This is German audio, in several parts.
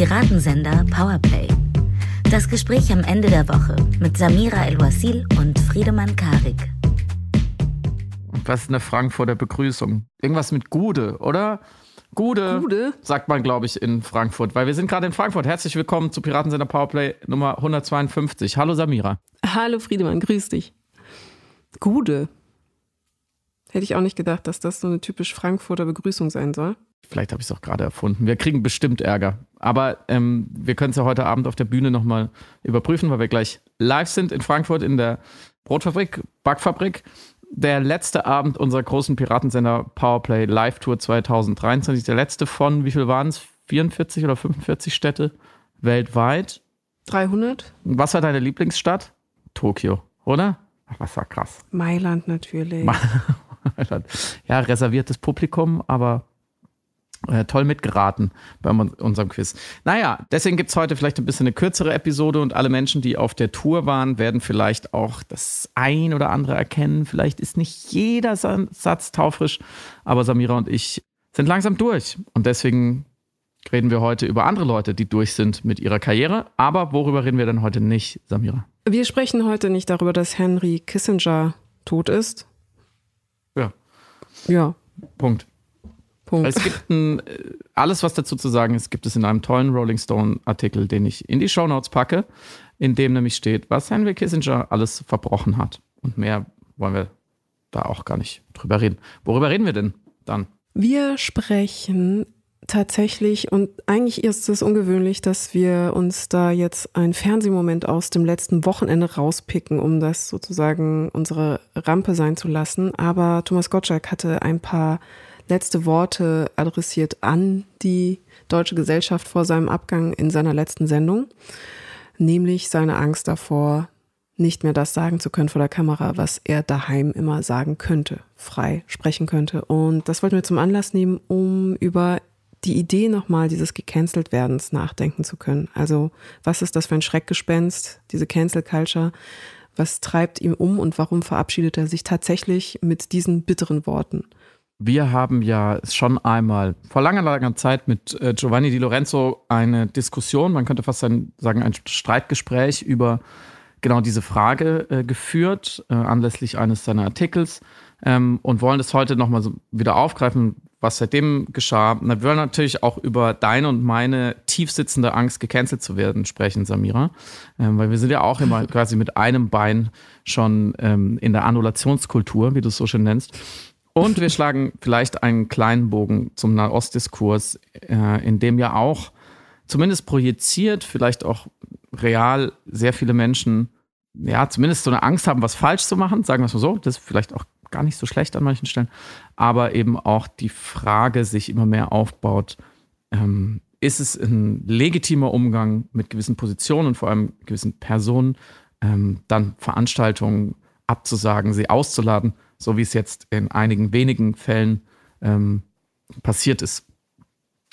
Piratensender Powerplay. Das Gespräch am Ende der Woche mit Samira El-Wasil und Friedemann Karik. Was ist eine Frankfurter Begrüßung? Irgendwas mit Gude, oder? Gude, Gude? sagt man, glaube ich, in Frankfurt, weil wir sind gerade in Frankfurt. Herzlich willkommen zu Piratensender Powerplay Nummer 152. Hallo Samira. Hallo Friedemann, grüß dich. Gude. Hätte ich auch nicht gedacht, dass das so eine typisch Frankfurter Begrüßung sein soll. Vielleicht habe ich es auch gerade erfunden. Wir kriegen bestimmt Ärger. Aber ähm, wir können es ja heute Abend auf der Bühne nochmal überprüfen, weil wir gleich live sind in Frankfurt in der Brotfabrik, Backfabrik. Der letzte Abend unserer großen Piratensender Powerplay Live Tour 2023. Der letzte von, wie viel waren es? 44 oder 45 Städte weltweit. 300? Was war deine Lieblingsstadt? Tokio, oder? Ach, was war krass. Mailand natürlich. ja, reserviertes Publikum, aber äh, toll mitgeraten bei unserem Quiz. Naja, deswegen gibt es heute vielleicht ein bisschen eine kürzere Episode und alle Menschen, die auf der Tour waren, werden vielleicht auch das ein oder andere erkennen. Vielleicht ist nicht jeder Satz taufrisch, aber Samira und ich sind langsam durch. Und deswegen reden wir heute über andere Leute, die durch sind mit ihrer Karriere. Aber worüber reden wir denn heute nicht, Samira? Wir sprechen heute nicht darüber, dass Henry Kissinger tot ist. Ja. Ja. Punkt. Punkt. Es gibt ein, alles, was dazu zu sagen ist, gibt es in einem tollen Rolling Stone-Artikel, den ich in die Shownotes packe, in dem nämlich steht, was Henry Kissinger alles verbrochen hat. Und mehr wollen wir da auch gar nicht drüber reden. Worüber reden wir denn dann? Wir sprechen tatsächlich, und eigentlich ist es ungewöhnlich, dass wir uns da jetzt ein Fernsehmoment aus dem letzten Wochenende rauspicken, um das sozusagen unsere Rampe sein zu lassen. Aber Thomas Gottschalk hatte ein paar letzte Worte adressiert an die deutsche Gesellschaft vor seinem Abgang in seiner letzten Sendung, nämlich seine Angst davor, nicht mehr das sagen zu können vor der Kamera, was er daheim immer sagen könnte, frei sprechen könnte. Und das wollten wir zum Anlass nehmen, um über die Idee nochmal dieses gecancelt werdens nachdenken zu können. Also was ist das für ein Schreckgespenst, diese Cancel Culture? Was treibt ihm um und warum verabschiedet er sich tatsächlich mit diesen bitteren Worten? Wir haben ja schon einmal vor langer, langer Zeit mit äh, Giovanni Di Lorenzo eine Diskussion, man könnte fast sagen, ein Streitgespräch über genau diese Frage äh, geführt, äh, anlässlich eines seiner Artikels ähm, und wollen das heute nochmal so wieder aufgreifen, was seitdem geschah. wir wollen natürlich auch über deine und meine tiefsitzende Angst, gecancelt zu werden, sprechen, Samira. Ähm, weil wir sind ja auch immer quasi mit einem Bein schon ähm, in der Annulationskultur, wie du es so schön nennst. Und wir schlagen vielleicht einen kleinen Bogen zum Nahostdiskurs, äh, in dem ja auch zumindest projiziert, vielleicht auch real sehr viele Menschen ja zumindest so eine Angst haben, was falsch zu machen, sagen wir es mal so. Das ist vielleicht auch gar nicht so schlecht an manchen Stellen, aber eben auch die Frage sich immer mehr aufbaut, ähm, ist es ein legitimer Umgang mit gewissen Positionen und vor allem gewissen Personen, ähm, dann Veranstaltungen abzusagen, sie auszuladen so wie es jetzt in einigen wenigen Fällen ähm, passiert ist.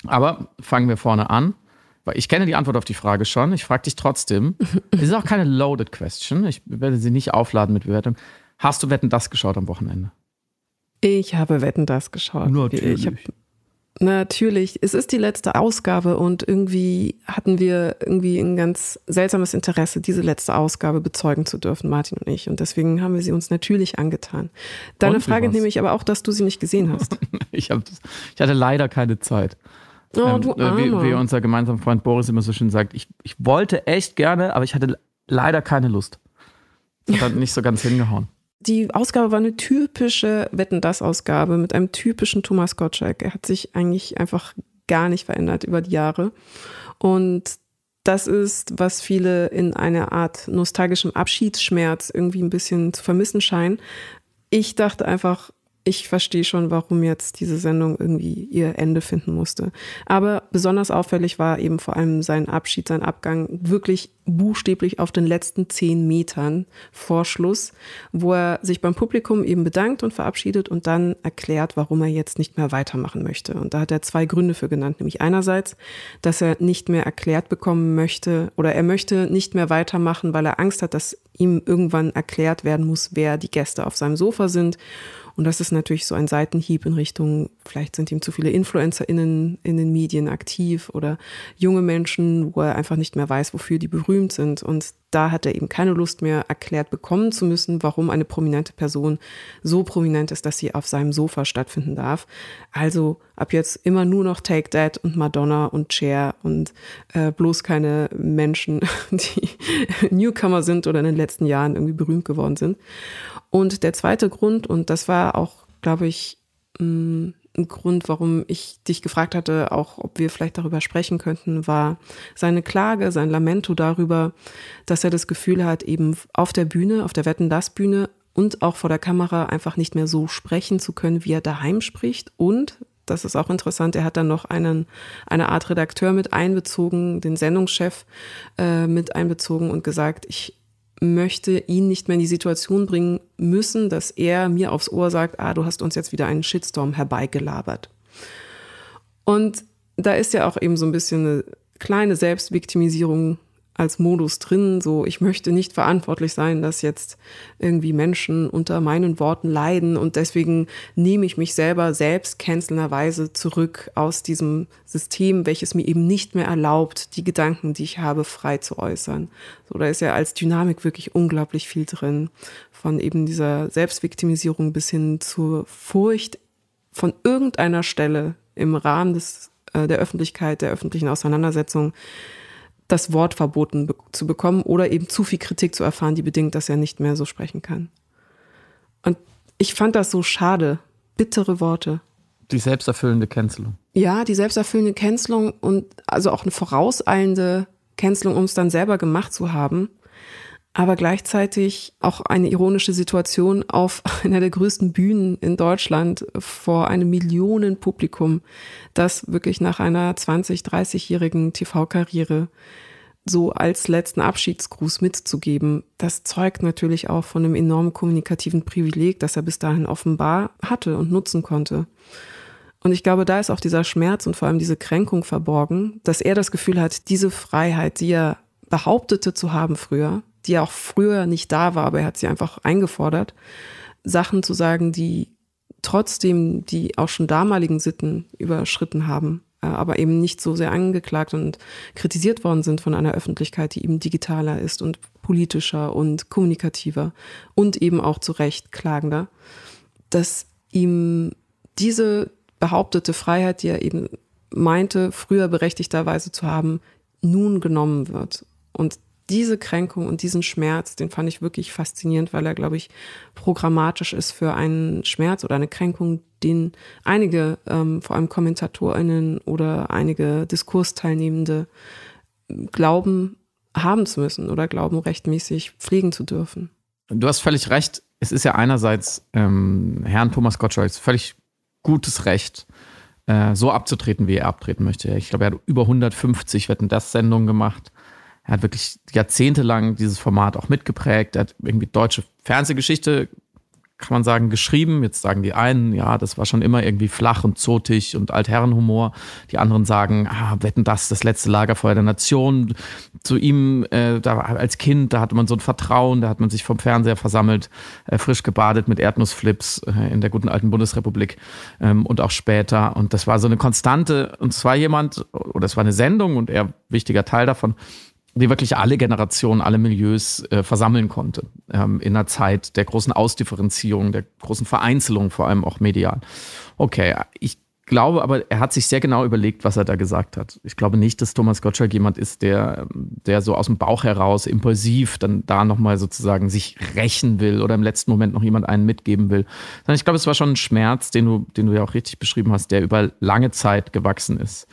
Aber fangen wir vorne an, weil ich kenne die Antwort auf die Frage schon. Ich frage dich trotzdem. es ist auch keine loaded question. Ich werde sie nicht aufladen mit Bewertung. Hast du Wetten das geschaut am Wochenende? Ich habe Wetten das geschaut. Natürlich. Ich habe Natürlich, es ist die letzte Ausgabe und irgendwie hatten wir irgendwie ein ganz seltsames Interesse, diese letzte Ausgabe bezeugen zu dürfen, Martin und ich. Und deswegen haben wir sie uns natürlich angetan. Deine und Frage nehme ich aber auch, dass du sie nicht gesehen hast. ich, hab, ich hatte leider keine Zeit. Oh, ähm, du Armer. Wie, wie unser gemeinsamer Freund Boris immer so schön sagt, ich, ich wollte echt gerne, aber ich hatte leider keine Lust. Das hat nicht so ganz hingehauen. Die Ausgabe war eine typische Wetten das Ausgabe mit einem typischen Thomas Gottschalk. Er hat sich eigentlich einfach gar nicht verändert über die Jahre. Und das ist, was viele in einer Art nostalgischem Abschiedsschmerz irgendwie ein bisschen zu vermissen scheinen. Ich dachte einfach, ich verstehe schon, warum jetzt diese Sendung irgendwie ihr Ende finden musste. Aber besonders auffällig war eben vor allem sein Abschied, sein Abgang wirklich buchstäblich auf den letzten zehn Metern vor Schluss, wo er sich beim Publikum eben bedankt und verabschiedet und dann erklärt, warum er jetzt nicht mehr weitermachen möchte. Und da hat er zwei Gründe für genannt, nämlich einerseits, dass er nicht mehr erklärt bekommen möchte oder er möchte nicht mehr weitermachen, weil er Angst hat, dass ihm irgendwann erklärt werden muss, wer die Gäste auf seinem Sofa sind Und das ist natürlich so ein Seitenhieb in Richtung, vielleicht sind ihm zu viele InfluencerInnen in den Medien aktiv oder junge Menschen, wo er einfach nicht mehr weiß, wofür die berühmt sind. Und da hat er eben keine Lust mehr erklärt bekommen zu müssen, warum eine prominente Person so prominent ist, dass sie auf seinem Sofa stattfinden darf. Also ab jetzt immer nur noch Take That und Madonna und Cher und äh, bloß keine Menschen, die Newcomer sind oder in den letzten Jahren irgendwie berühmt geworden sind. Und der zweite Grund, und das war auch, glaube ich, mm, ein Grund, warum ich dich gefragt hatte, auch ob wir vielleicht darüber sprechen könnten, war seine Klage, sein Lamento darüber, dass er das Gefühl hat, eben auf der Bühne, auf der Wetten das Bühne und auch vor der Kamera einfach nicht mehr so sprechen zu können, wie er daheim spricht. Und, das ist auch interessant, er hat dann noch einen, eine Art Redakteur mit einbezogen, den Sendungschef äh, mit einbezogen und gesagt, ich möchte ihn nicht mehr in die Situation bringen müssen, dass er mir aufs Ohr sagt, ah, du hast uns jetzt wieder einen Shitstorm herbeigelabert. Und da ist ja auch eben so ein bisschen eine kleine Selbstviktimisierung als Modus drin, so ich möchte nicht verantwortlich sein, dass jetzt irgendwie Menschen unter meinen Worten leiden und deswegen nehme ich mich selber selbst cancelnderweise zurück aus diesem System, welches mir eben nicht mehr erlaubt, die Gedanken, die ich habe, frei zu äußern. So, da ist ja als Dynamik wirklich unglaublich viel drin, von eben dieser Selbstviktimisierung bis hin zur Furcht von irgendeiner Stelle im Rahmen des, äh, der Öffentlichkeit, der öffentlichen Auseinandersetzung, das Wort verboten be zu bekommen oder eben zu viel Kritik zu erfahren, die bedingt, dass er nicht mehr so sprechen kann. Und ich fand das so schade. Bittere Worte. Die selbsterfüllende Cancelung. Ja, die selbsterfüllende Cancelung und also auch eine vorauseilende Cancelung, um es dann selber gemacht zu haben aber gleichzeitig auch eine ironische Situation auf einer der größten Bühnen in Deutschland vor einem Millionenpublikum, das wirklich nach einer 20, 30-jährigen TV-Karriere so als letzten Abschiedsgruß mitzugeben, das zeugt natürlich auch von einem enormen kommunikativen Privileg, das er bis dahin offenbar hatte und nutzen konnte. Und ich glaube, da ist auch dieser Schmerz und vor allem diese Kränkung verborgen, dass er das Gefühl hat, diese Freiheit, die er behauptete zu haben früher, die auch früher nicht da war, aber er hat sie einfach eingefordert, Sachen zu sagen, die trotzdem die auch schon damaligen Sitten überschritten haben, äh, aber eben nicht so sehr angeklagt und kritisiert worden sind von einer Öffentlichkeit, die eben digitaler ist und politischer und kommunikativer und eben auch zu Recht klagender, dass ihm diese behauptete Freiheit, die er eben meinte, früher berechtigterweise zu haben, nun genommen wird. Und diese Kränkung und diesen Schmerz, den fand ich wirklich faszinierend, weil er, glaube ich, programmatisch ist für einen Schmerz oder eine Kränkung, den einige, ähm, vor allem KommentatorInnen oder einige Diskursteilnehmende glauben haben zu müssen oder glauben rechtmäßig pflegen zu dürfen. Du hast völlig recht. Es ist ja einerseits ähm, Herrn Thomas Gottschalks völlig gutes Recht, äh, so abzutreten, wie er abtreten möchte. Ich glaube, er hat über 150 Wetten das Sendungen gemacht er hat wirklich jahrzehntelang dieses Format auch mitgeprägt. Er hat irgendwie deutsche Fernsehgeschichte, kann man sagen, geschrieben. Jetzt sagen die einen, ja, das war schon immer irgendwie flach und zotig und Altherrenhumor. Die anderen sagen, ah, wetten das, das letzte Lagerfeuer der Nation. Zu ihm, äh, da als Kind, da hatte man so ein Vertrauen, da hat man sich vom Fernseher versammelt, äh, frisch gebadet mit Erdnussflips äh, in der guten alten Bundesrepublik ähm, und auch später. Und das war so eine Konstante. Und zwar jemand, oder es war eine Sendung und er wichtiger Teil davon, die wirklich alle Generationen, alle Milieus äh, versammeln konnte. Ähm, in einer Zeit der großen Ausdifferenzierung, der großen Vereinzelung, vor allem auch medial. Okay, ich glaube aber, er hat sich sehr genau überlegt, was er da gesagt hat. Ich glaube nicht, dass Thomas Gottschalk jemand ist, der, der so aus dem Bauch heraus impulsiv dann da nochmal sozusagen sich rächen will oder im letzten Moment noch jemand einen mitgeben will. Sondern ich glaube, es war schon ein Schmerz, den du, den du ja auch richtig beschrieben hast, der über lange Zeit gewachsen ist.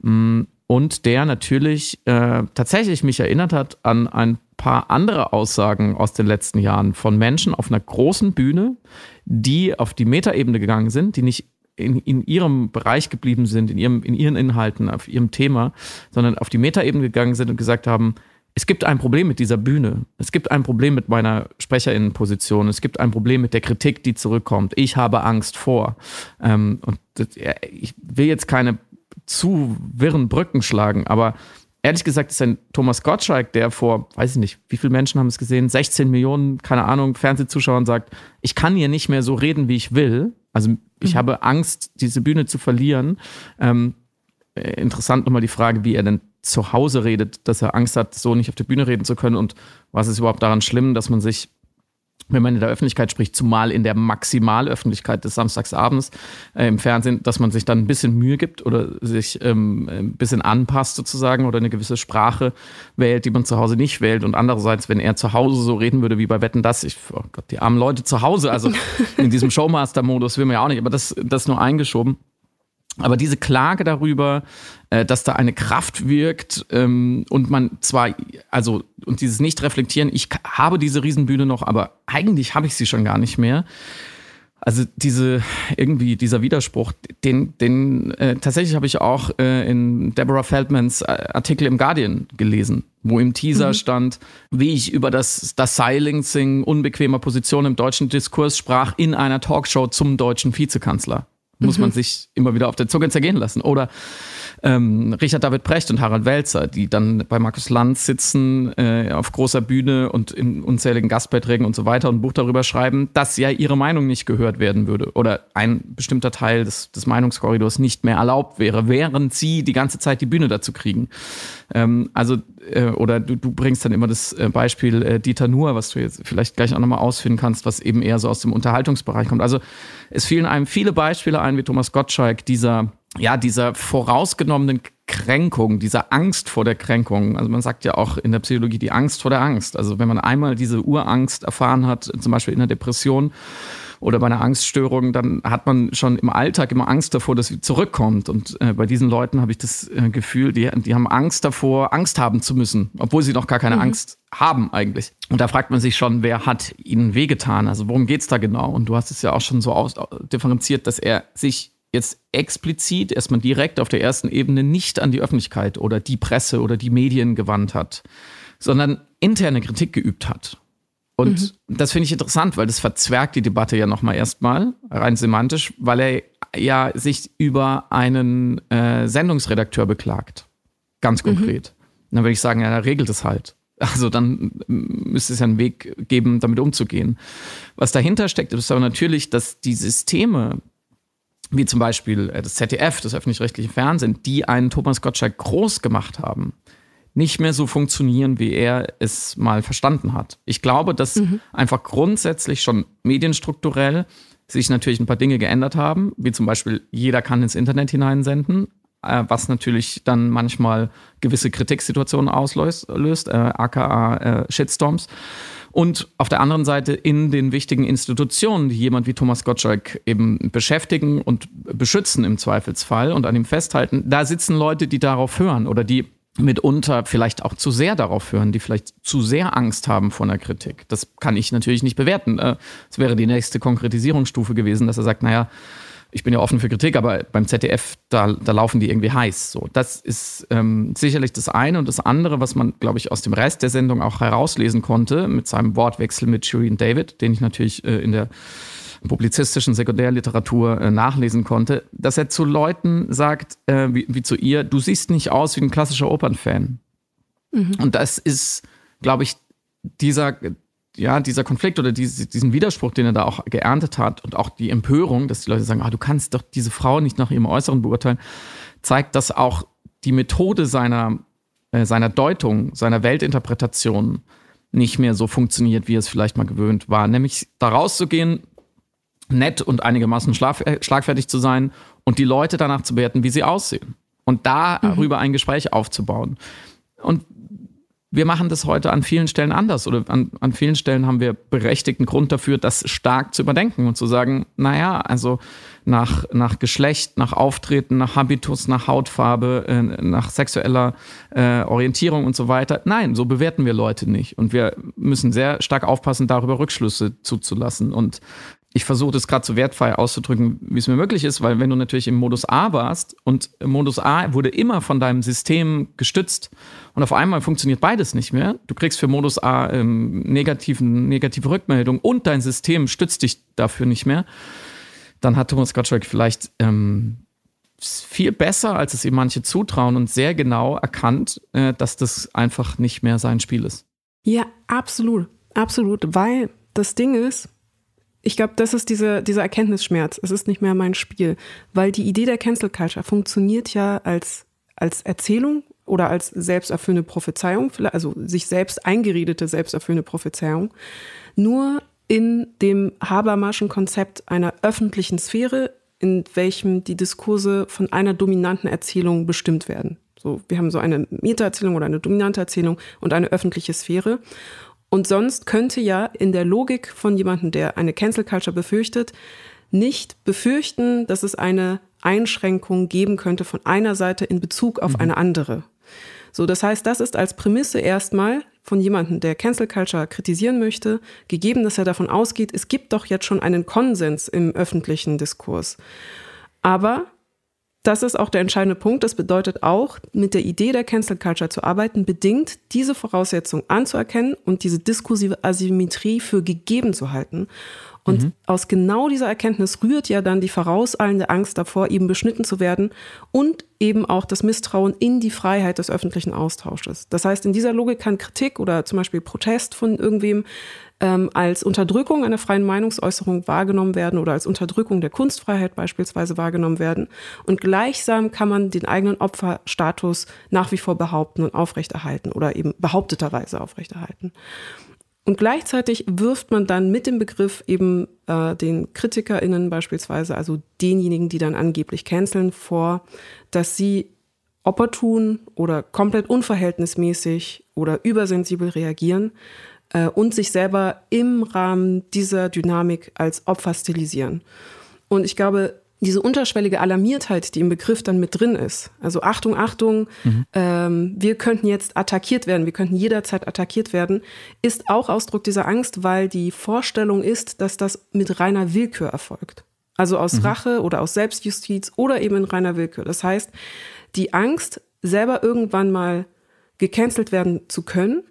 Mm, und der natürlich äh, tatsächlich mich erinnert hat an ein paar andere Aussagen aus den letzten Jahren von Menschen auf einer großen Bühne, die auf die Metaebene gegangen sind, die nicht in, in ihrem Bereich geblieben sind, in, ihrem, in ihren Inhalten, auf ihrem Thema, sondern auf die Metaebene gegangen sind und gesagt haben, es gibt ein Problem mit dieser Bühne. Es gibt ein Problem mit meiner Sprecherinnenposition. Es gibt ein Problem mit der Kritik, die zurückkommt. Ich habe Angst vor. Ähm, und das, ich will jetzt keine zu wirren Brücken schlagen, aber ehrlich gesagt ist ein Thomas Gottschalk, der vor, weiß ich nicht, wie viele Menschen haben es gesehen, 16 Millionen, keine Ahnung, Fernsehzuschauern sagt, ich kann hier nicht mehr so reden, wie ich will. Also ich mhm. habe Angst, diese Bühne zu verlieren. Ähm, äh, interessant nochmal die Frage, wie er denn zu Hause redet, dass er Angst hat, so nicht auf der Bühne reden zu können und was ist überhaupt daran schlimm, dass man sich wenn man in der Öffentlichkeit spricht, zumal in der Maximalöffentlichkeit des Samstagsabends äh, im Fernsehen, dass man sich dann ein bisschen Mühe gibt oder sich ähm, ein bisschen anpasst sozusagen oder eine gewisse Sprache wählt, die man zu Hause nicht wählt. Und andererseits, wenn er zu Hause so reden würde wie bei Wetten, das, ich, oh Gott, die armen Leute zu Hause, also in diesem Showmaster-Modus will man ja auch nicht, aber das, das nur eingeschoben. Aber diese Klage darüber, äh, dass da eine Kraft wirkt ähm, und man zwar, also, und dieses Nicht-Reflektieren, ich habe diese Riesenbühne noch, aber eigentlich habe ich sie schon gar nicht mehr. Also diese irgendwie dieser Widerspruch, den den äh, tatsächlich habe ich auch äh, in Deborah Feldmans äh, Artikel im Guardian gelesen, wo im Teaser mhm. stand, wie ich über das das Silencing unbequemer Position im deutschen Diskurs sprach in einer Talkshow zum deutschen Vizekanzler muss mhm. man sich immer wieder auf der Zunge zergehen lassen. Oder ähm, Richard David Brecht und Harald Welzer, die dann bei Markus Lanz sitzen äh, auf großer Bühne und in unzähligen Gastbeiträgen und so weiter und ein Buch darüber schreiben, dass ja ihre Meinung nicht gehört werden würde oder ein bestimmter Teil des, des Meinungskorridors nicht mehr erlaubt wäre, während sie die ganze Zeit die Bühne dazu kriegen. Ähm, also, äh, oder du, du bringst dann immer das äh, Beispiel äh, Dieter Nuhr, was du jetzt vielleicht gleich auch nochmal ausfinden kannst, was eben eher so aus dem Unterhaltungsbereich kommt. Also es fielen einem viele Beispiele ein, wie Thomas Gottschalk, dieser ja, dieser vorausgenommenen Kränkung, dieser Angst vor der Kränkung. Also man sagt ja auch in der Psychologie die Angst vor der Angst. Also wenn man einmal diese Urangst erfahren hat, zum Beispiel in der Depression oder bei einer Angststörung, dann hat man schon im Alltag immer Angst davor, dass sie zurückkommt. Und äh, bei diesen Leuten habe ich das äh, Gefühl, die, die haben Angst davor, Angst haben zu müssen, obwohl sie noch gar keine mhm. Angst haben eigentlich. Und da fragt man sich schon, wer hat ihnen wehgetan? Also worum geht's da genau? Und du hast es ja auch schon so aus differenziert, dass er sich jetzt explizit erstmal direkt auf der ersten Ebene nicht an die Öffentlichkeit oder die Presse oder die Medien gewandt hat, sondern interne Kritik geübt hat. Und mhm. das finde ich interessant, weil das verzwergt die Debatte ja nochmal erstmal, rein semantisch, weil er ja sich über einen äh, Sendungsredakteur beklagt. Ganz mhm. konkret. Mhm. Dann würde ich sagen, ja, er regelt es halt. Also dann müsste es ja einen Weg geben, damit umzugehen. Was dahinter steckt, ist aber natürlich, dass die Systeme, wie zum Beispiel äh, das ZDF, das öffentlich-rechtliche Fernsehen, die einen Thomas Gottschalk groß gemacht haben, nicht mehr so funktionieren, wie er es mal verstanden hat. Ich glaube, dass mhm. einfach grundsätzlich schon medienstrukturell sich natürlich ein paar Dinge geändert haben, wie zum Beispiel jeder kann ins Internet hineinsenden, äh, was natürlich dann manchmal gewisse Kritiksituationen auslöst, äh, aka äh, Shitstorms. Und auf der anderen Seite in den wichtigen Institutionen, die jemand wie Thomas Gottschalk eben beschäftigen und beschützen im Zweifelsfall und an ihm festhalten, da sitzen Leute, die darauf hören oder die mitunter vielleicht auch zu sehr darauf hören, die vielleicht zu sehr Angst haben vor einer Kritik. Das kann ich natürlich nicht bewerten. Es äh, wäre die nächste Konkretisierungsstufe gewesen, dass er sagt, naja, ich bin ja offen für Kritik, aber beim ZDF, da, da laufen die irgendwie heiß. So, das ist ähm, sicherlich das eine. Und das andere, was man, glaube ich, aus dem Rest der Sendung auch herauslesen konnte, mit seinem Wortwechsel mit Shireen David, den ich natürlich äh, in der publizistischen Sekundärliteratur äh, nachlesen konnte, dass er zu Leuten sagt, äh, wie, wie, zu ihr, du siehst nicht aus wie ein klassischer Opernfan. Mhm. Und das ist, glaube ich, dieser, ja, dieser Konflikt oder diese, diesen Widerspruch, den er da auch geerntet hat und auch die Empörung, dass die Leute sagen, ah, du kannst doch diese Frau nicht nach ihrem Äußeren beurteilen, zeigt, dass auch die Methode seiner, äh, seiner Deutung, seiner Weltinterpretation nicht mehr so funktioniert, wie es vielleicht mal gewöhnt war. Nämlich da rauszugehen, nett und einigermaßen äh, schlagfertig zu sein und die Leute danach zu bewerten, wie sie aussehen. Und darüber mhm. ein Gespräch aufzubauen. Und wir machen das heute an vielen Stellen anders oder an, an vielen Stellen haben wir berechtigten Grund dafür, das stark zu überdenken und zu sagen, naja, also nach, nach Geschlecht, nach Auftreten, nach Habitus, nach Hautfarbe, äh, nach sexueller äh, Orientierung und so weiter. Nein, so bewerten wir Leute nicht. Und wir müssen sehr stark aufpassen, darüber Rückschlüsse zuzulassen. Und ich versuche das gerade so wertfrei auszudrücken, wie es mir möglich ist, weil wenn du natürlich im Modus A warst und Modus A wurde immer von deinem System gestützt und auf einmal funktioniert beides nicht mehr, du kriegst für Modus A ähm, negativen, negative Rückmeldung und dein System stützt dich dafür nicht mehr, dann hat Thomas Gottschalk vielleicht ähm, viel besser, als es ihm manche zutrauen und sehr genau erkannt, äh, dass das einfach nicht mehr sein Spiel ist. Ja, absolut. Absolut. Weil das Ding ist, ich glaube, das ist diese, dieser Erkenntnisschmerz. Es ist nicht mehr mein Spiel. Weil die Idee der Cancel Culture funktioniert ja als, als Erzählung oder als selbsterfüllende Prophezeiung, also sich selbst eingeredete selbsterfüllende Prophezeiung, nur in dem Habermaschen Konzept einer öffentlichen Sphäre, in welchem die Diskurse von einer dominanten Erzählung bestimmt werden. So, wir haben so eine Meta-Erzählung oder eine dominante Erzählung und eine öffentliche Sphäre. Und sonst könnte ja in der Logik von jemandem, der eine Cancel Culture befürchtet, nicht befürchten, dass es eine Einschränkung geben könnte von einer Seite in Bezug auf mhm. eine andere. So, das heißt, das ist als Prämisse erstmal von jemandem, der Cancel Culture kritisieren möchte, gegeben, dass er davon ausgeht, es gibt doch jetzt schon einen Konsens im öffentlichen Diskurs. Aber das ist auch der entscheidende Punkt. Das bedeutet auch, mit der Idee der Cancel Culture zu arbeiten, bedingt diese Voraussetzung anzuerkennen und diese diskursive Asymmetrie für gegeben zu halten. Und mhm. aus genau dieser Erkenntnis rührt ja dann die vorauseilende Angst davor, eben beschnitten zu werden und eben auch das Misstrauen in die Freiheit des öffentlichen Austausches. Das heißt, in dieser Logik kann Kritik oder zum Beispiel Protest von irgendwem ähm, als Unterdrückung einer freien Meinungsäußerung wahrgenommen werden oder als Unterdrückung der Kunstfreiheit beispielsweise wahrgenommen werden. Und gleichsam kann man den eigenen Opferstatus nach wie vor behaupten und aufrechterhalten oder eben behaupteterweise aufrechterhalten. Und gleichzeitig wirft man dann mit dem Begriff eben äh, den KritikerInnen beispielsweise, also denjenigen, die dann angeblich canceln, vor, dass sie opportun oder komplett unverhältnismäßig oder übersensibel reagieren äh, und sich selber im Rahmen dieser Dynamik als Opfer stilisieren. Und ich glaube, diese unterschwellige Alarmiertheit, die im Begriff dann mit drin ist, also Achtung, Achtung, mhm. ähm, wir könnten jetzt attackiert werden, wir könnten jederzeit attackiert werden, ist auch Ausdruck dieser Angst, weil die Vorstellung ist, dass das mit reiner Willkür erfolgt. Also aus mhm. Rache oder aus Selbstjustiz oder eben in reiner Willkür. Das heißt, die Angst, selber irgendwann mal gecancelt werden zu können,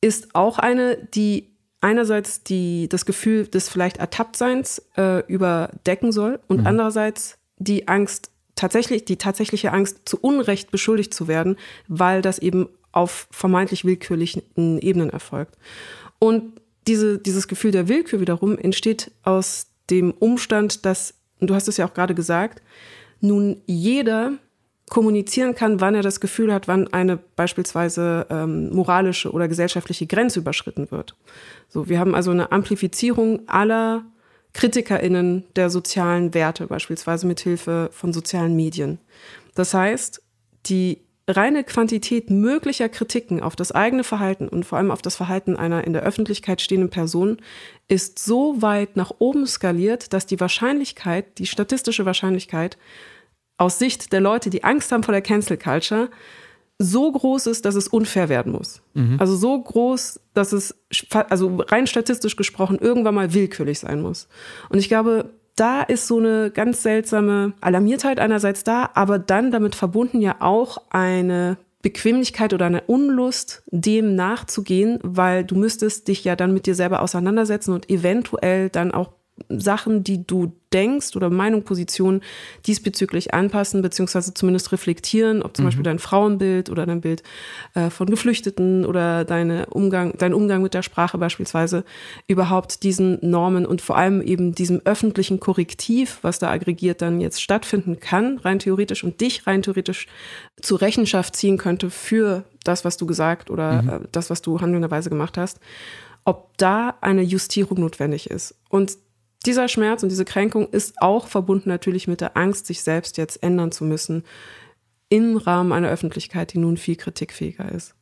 ist auch eine, die einerseits die, das Gefühl des vielleicht Ertapptseins äh, überdecken soll und mhm. andererseits die Angst, tatsächlich, die tatsächliche Angst, zu Unrecht beschuldigt zu werden, weil das eben auf vermeintlich willkürlichen Ebenen erfolgt. Und diese, dieses Gefühl der Willkür wiederum entsteht aus dem Umstand, dass, und du hast es ja auch gerade gesagt, nun jeder kommunizieren kann, wann er das Gefühl hat, wann eine beispielsweise ähm, moralische oder gesellschaftliche Grenze überschritten wird. So, wir haben also eine Amplifizierung aller KritikerInnen der sozialen Werte, beispielsweise mit Hilfe von sozialen Medien. Das heißt, die reine Quantität möglicher Kritiken auf das eigene Verhalten und vor allem auf das Verhalten einer in der Öffentlichkeit stehenden Person ist so weit nach oben skaliert, dass die Wahrscheinlichkeit, die statistische Wahrscheinlichkeit, aus Sicht der Leute, die Angst haben vor der Cancel Culture, so groß ist, dass es unfair werden muss. Mhm. Also so groß, dass es, also rein statistisch gesprochen, irgendwann mal willkürlich sein muss. Und ich glaube, da ist so eine ganz seltsame Alarmiertheit einerseits da, aber dann damit verbunden ja auch eine Bequemlichkeit oder eine Unlust, dem nachzugehen, weil du müsstest dich ja dann mit dir selber auseinandersetzen und eventuell dann auch Sachen, die du denkst oder Meinung, Position diesbezüglich anpassen, beziehungsweise zumindest reflektieren, ob zum mhm. Beispiel dein Frauenbild oder dein Bild äh, von Geflüchteten oder deine Umgang, dein Umgang mit der Sprache beispielsweise überhaupt diesen Normen und vor allem eben diesem öffentlichen Korrektiv, was da aggregiert dann jetzt stattfinden kann, rein theoretisch und dich rein theoretisch zur Rechenschaft ziehen könnte für das, was du gesagt oder mhm. äh, das, was du handelnderweise gemacht hast, ob da eine Justierung notwendig ist. Und dieser Schmerz und diese Kränkung ist auch verbunden natürlich mit der Angst, sich selbst jetzt ändern zu müssen im Rahmen einer Öffentlichkeit, die nun viel kritikfähiger ist.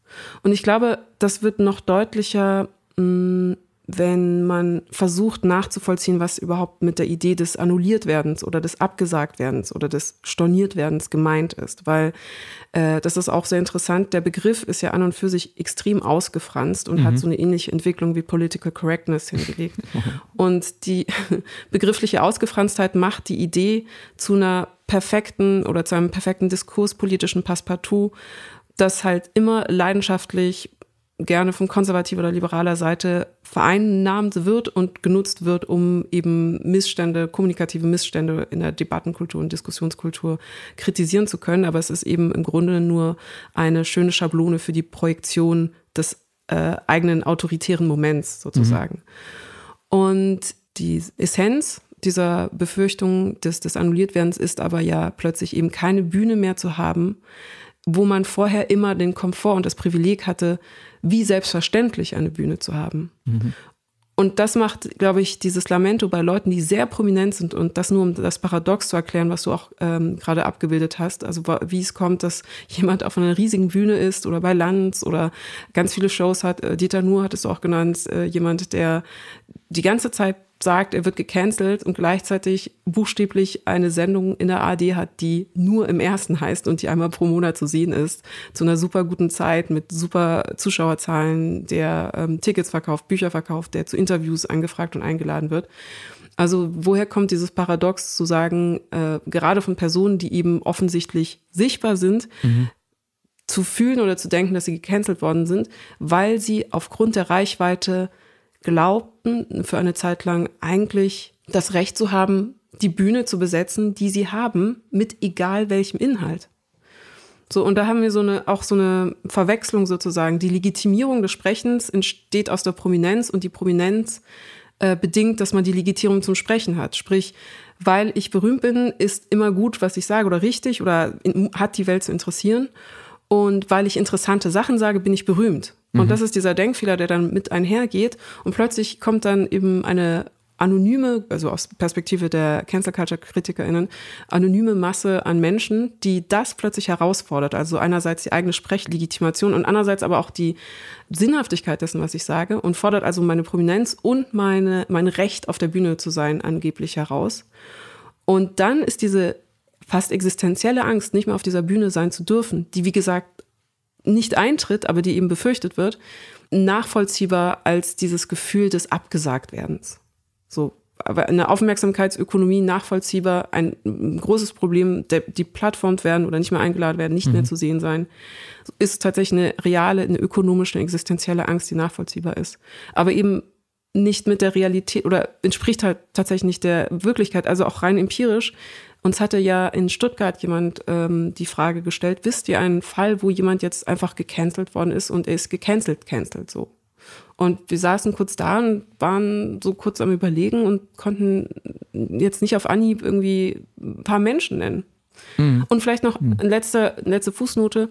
Und ich glaube, das wird noch deutlicher mh, mm, wenn man versucht nachzuvollziehen, was überhaupt mit der Idee des Annulliertwerdens oder des Abgesagtwerdens oder des Storniertwerdens gemeint ist. Weil äh, das ist auch sehr interessant. Der Begriff ist ja an und für sich extrem ausgefranst und mhm. hat so eine ähnliche Entwicklung wie Political Correctness hingelegt. und die begriffliche Ausgefranstheit macht die Idee zu einer perfekten oder zu einem perfekten diskurspolitischen Passepartout, das halt immer leidenschaftlich gerne von konservativer oder liberaler Seite vereinnahmt wird und genutzt wird, um eben Missstände, kommunikative Missstände in der Debattenkultur und Diskussionskultur kritisieren zu können. Aber es ist eben im Grunde nur eine schöne Schablone für die Projektion des äh, eigenen autoritären Moments sozusagen. Mhm. Und die Essenz dieser Befürchtung des, des Annulliertwerdens ist aber ja plötzlich eben keine Bühne mehr zu haben, wo man vorher immer den Komfort und das Privileg hatte, wie selbstverständlich eine Bühne zu haben. Mhm. Und das macht, glaube ich, dieses Lamento bei Leuten, die sehr prominent sind und das nur um das Paradox zu erklären, was du auch ähm, gerade abgebildet hast. Also wie es kommt, dass jemand auf einer riesigen Bühne ist oder bei Lanz oder ganz viele Shows hat. Äh, Dieter Nuhr hat es auch genannt, äh, jemand, der die ganze Zeit sagt, er wird gecancelt und gleichzeitig buchstäblich eine Sendung in der ARD hat, die nur im ersten heißt und die einmal pro Monat zu sehen ist, zu einer super guten Zeit mit super Zuschauerzahlen, der ähm, Tickets verkauft, Bücher verkauft, der zu Interviews angefragt und eingeladen wird. Also woher kommt dieses Paradox zu sagen, äh, gerade von Personen, die eben offensichtlich sichtbar sind, mhm. zu fühlen oder zu denken, dass sie gecancelt worden sind, weil sie aufgrund der Reichweite glaubten für eine Zeit lang eigentlich das Recht zu haben, die Bühne zu besetzen, die sie haben, mit egal welchem Inhalt. So, und da haben wir so eine, auch so eine Verwechslung sozusagen. Die Legitimierung des Sprechens entsteht aus der Prominenz und die Prominenz äh, bedingt, dass man die Legitimierung zum Sprechen hat. Sprich, weil ich berühmt bin, ist immer gut, was ich sage oder richtig oder in, hat die Welt zu interessieren. Und weil ich interessante Sachen sage, bin ich berühmt. Und mhm. das ist dieser Denkfehler, der dann mit einhergeht. Und plötzlich kommt dann eben eine anonyme, also aus Perspektive der Cancel Culture KritikerInnen, anonyme Masse an Menschen, die das plötzlich herausfordert. Also einerseits die eigene Sprechlegitimation und andererseits aber auch die Sinnhaftigkeit dessen, was ich sage und fordert also meine Prominenz und meine, mein Recht auf der Bühne zu sein angeblich heraus. Und dann ist diese fast existenzielle Angst, nicht mehr auf dieser Bühne sein zu dürfen, die wie gesagt nicht eintritt, aber die eben befürchtet wird, nachvollziehbar als dieses Gefühl des Abgesagtwerdens. So, aber eine Aufmerksamkeitsökonomie nachvollziehbar, ein großes Problem, der, die plattformt werden oder nicht mehr eingeladen werden, nicht mhm. mehr zu sehen sein, ist tatsächlich eine reale, eine ökonomische, eine existenzielle Angst, die nachvollziehbar ist. Aber eben nicht mit der Realität oder entspricht halt tatsächlich nicht der Wirklichkeit, also auch rein empirisch uns hatte ja in Stuttgart jemand ähm, die Frage gestellt, wisst ihr einen Fall, wo jemand jetzt einfach gecancelt worden ist und er ist gecancelt, cancelt so. Und wir saßen kurz da und waren so kurz am Überlegen und konnten jetzt nicht auf Anhieb irgendwie ein paar Menschen nennen. Mhm. Und vielleicht noch mhm. eine letzte, letzte Fußnote.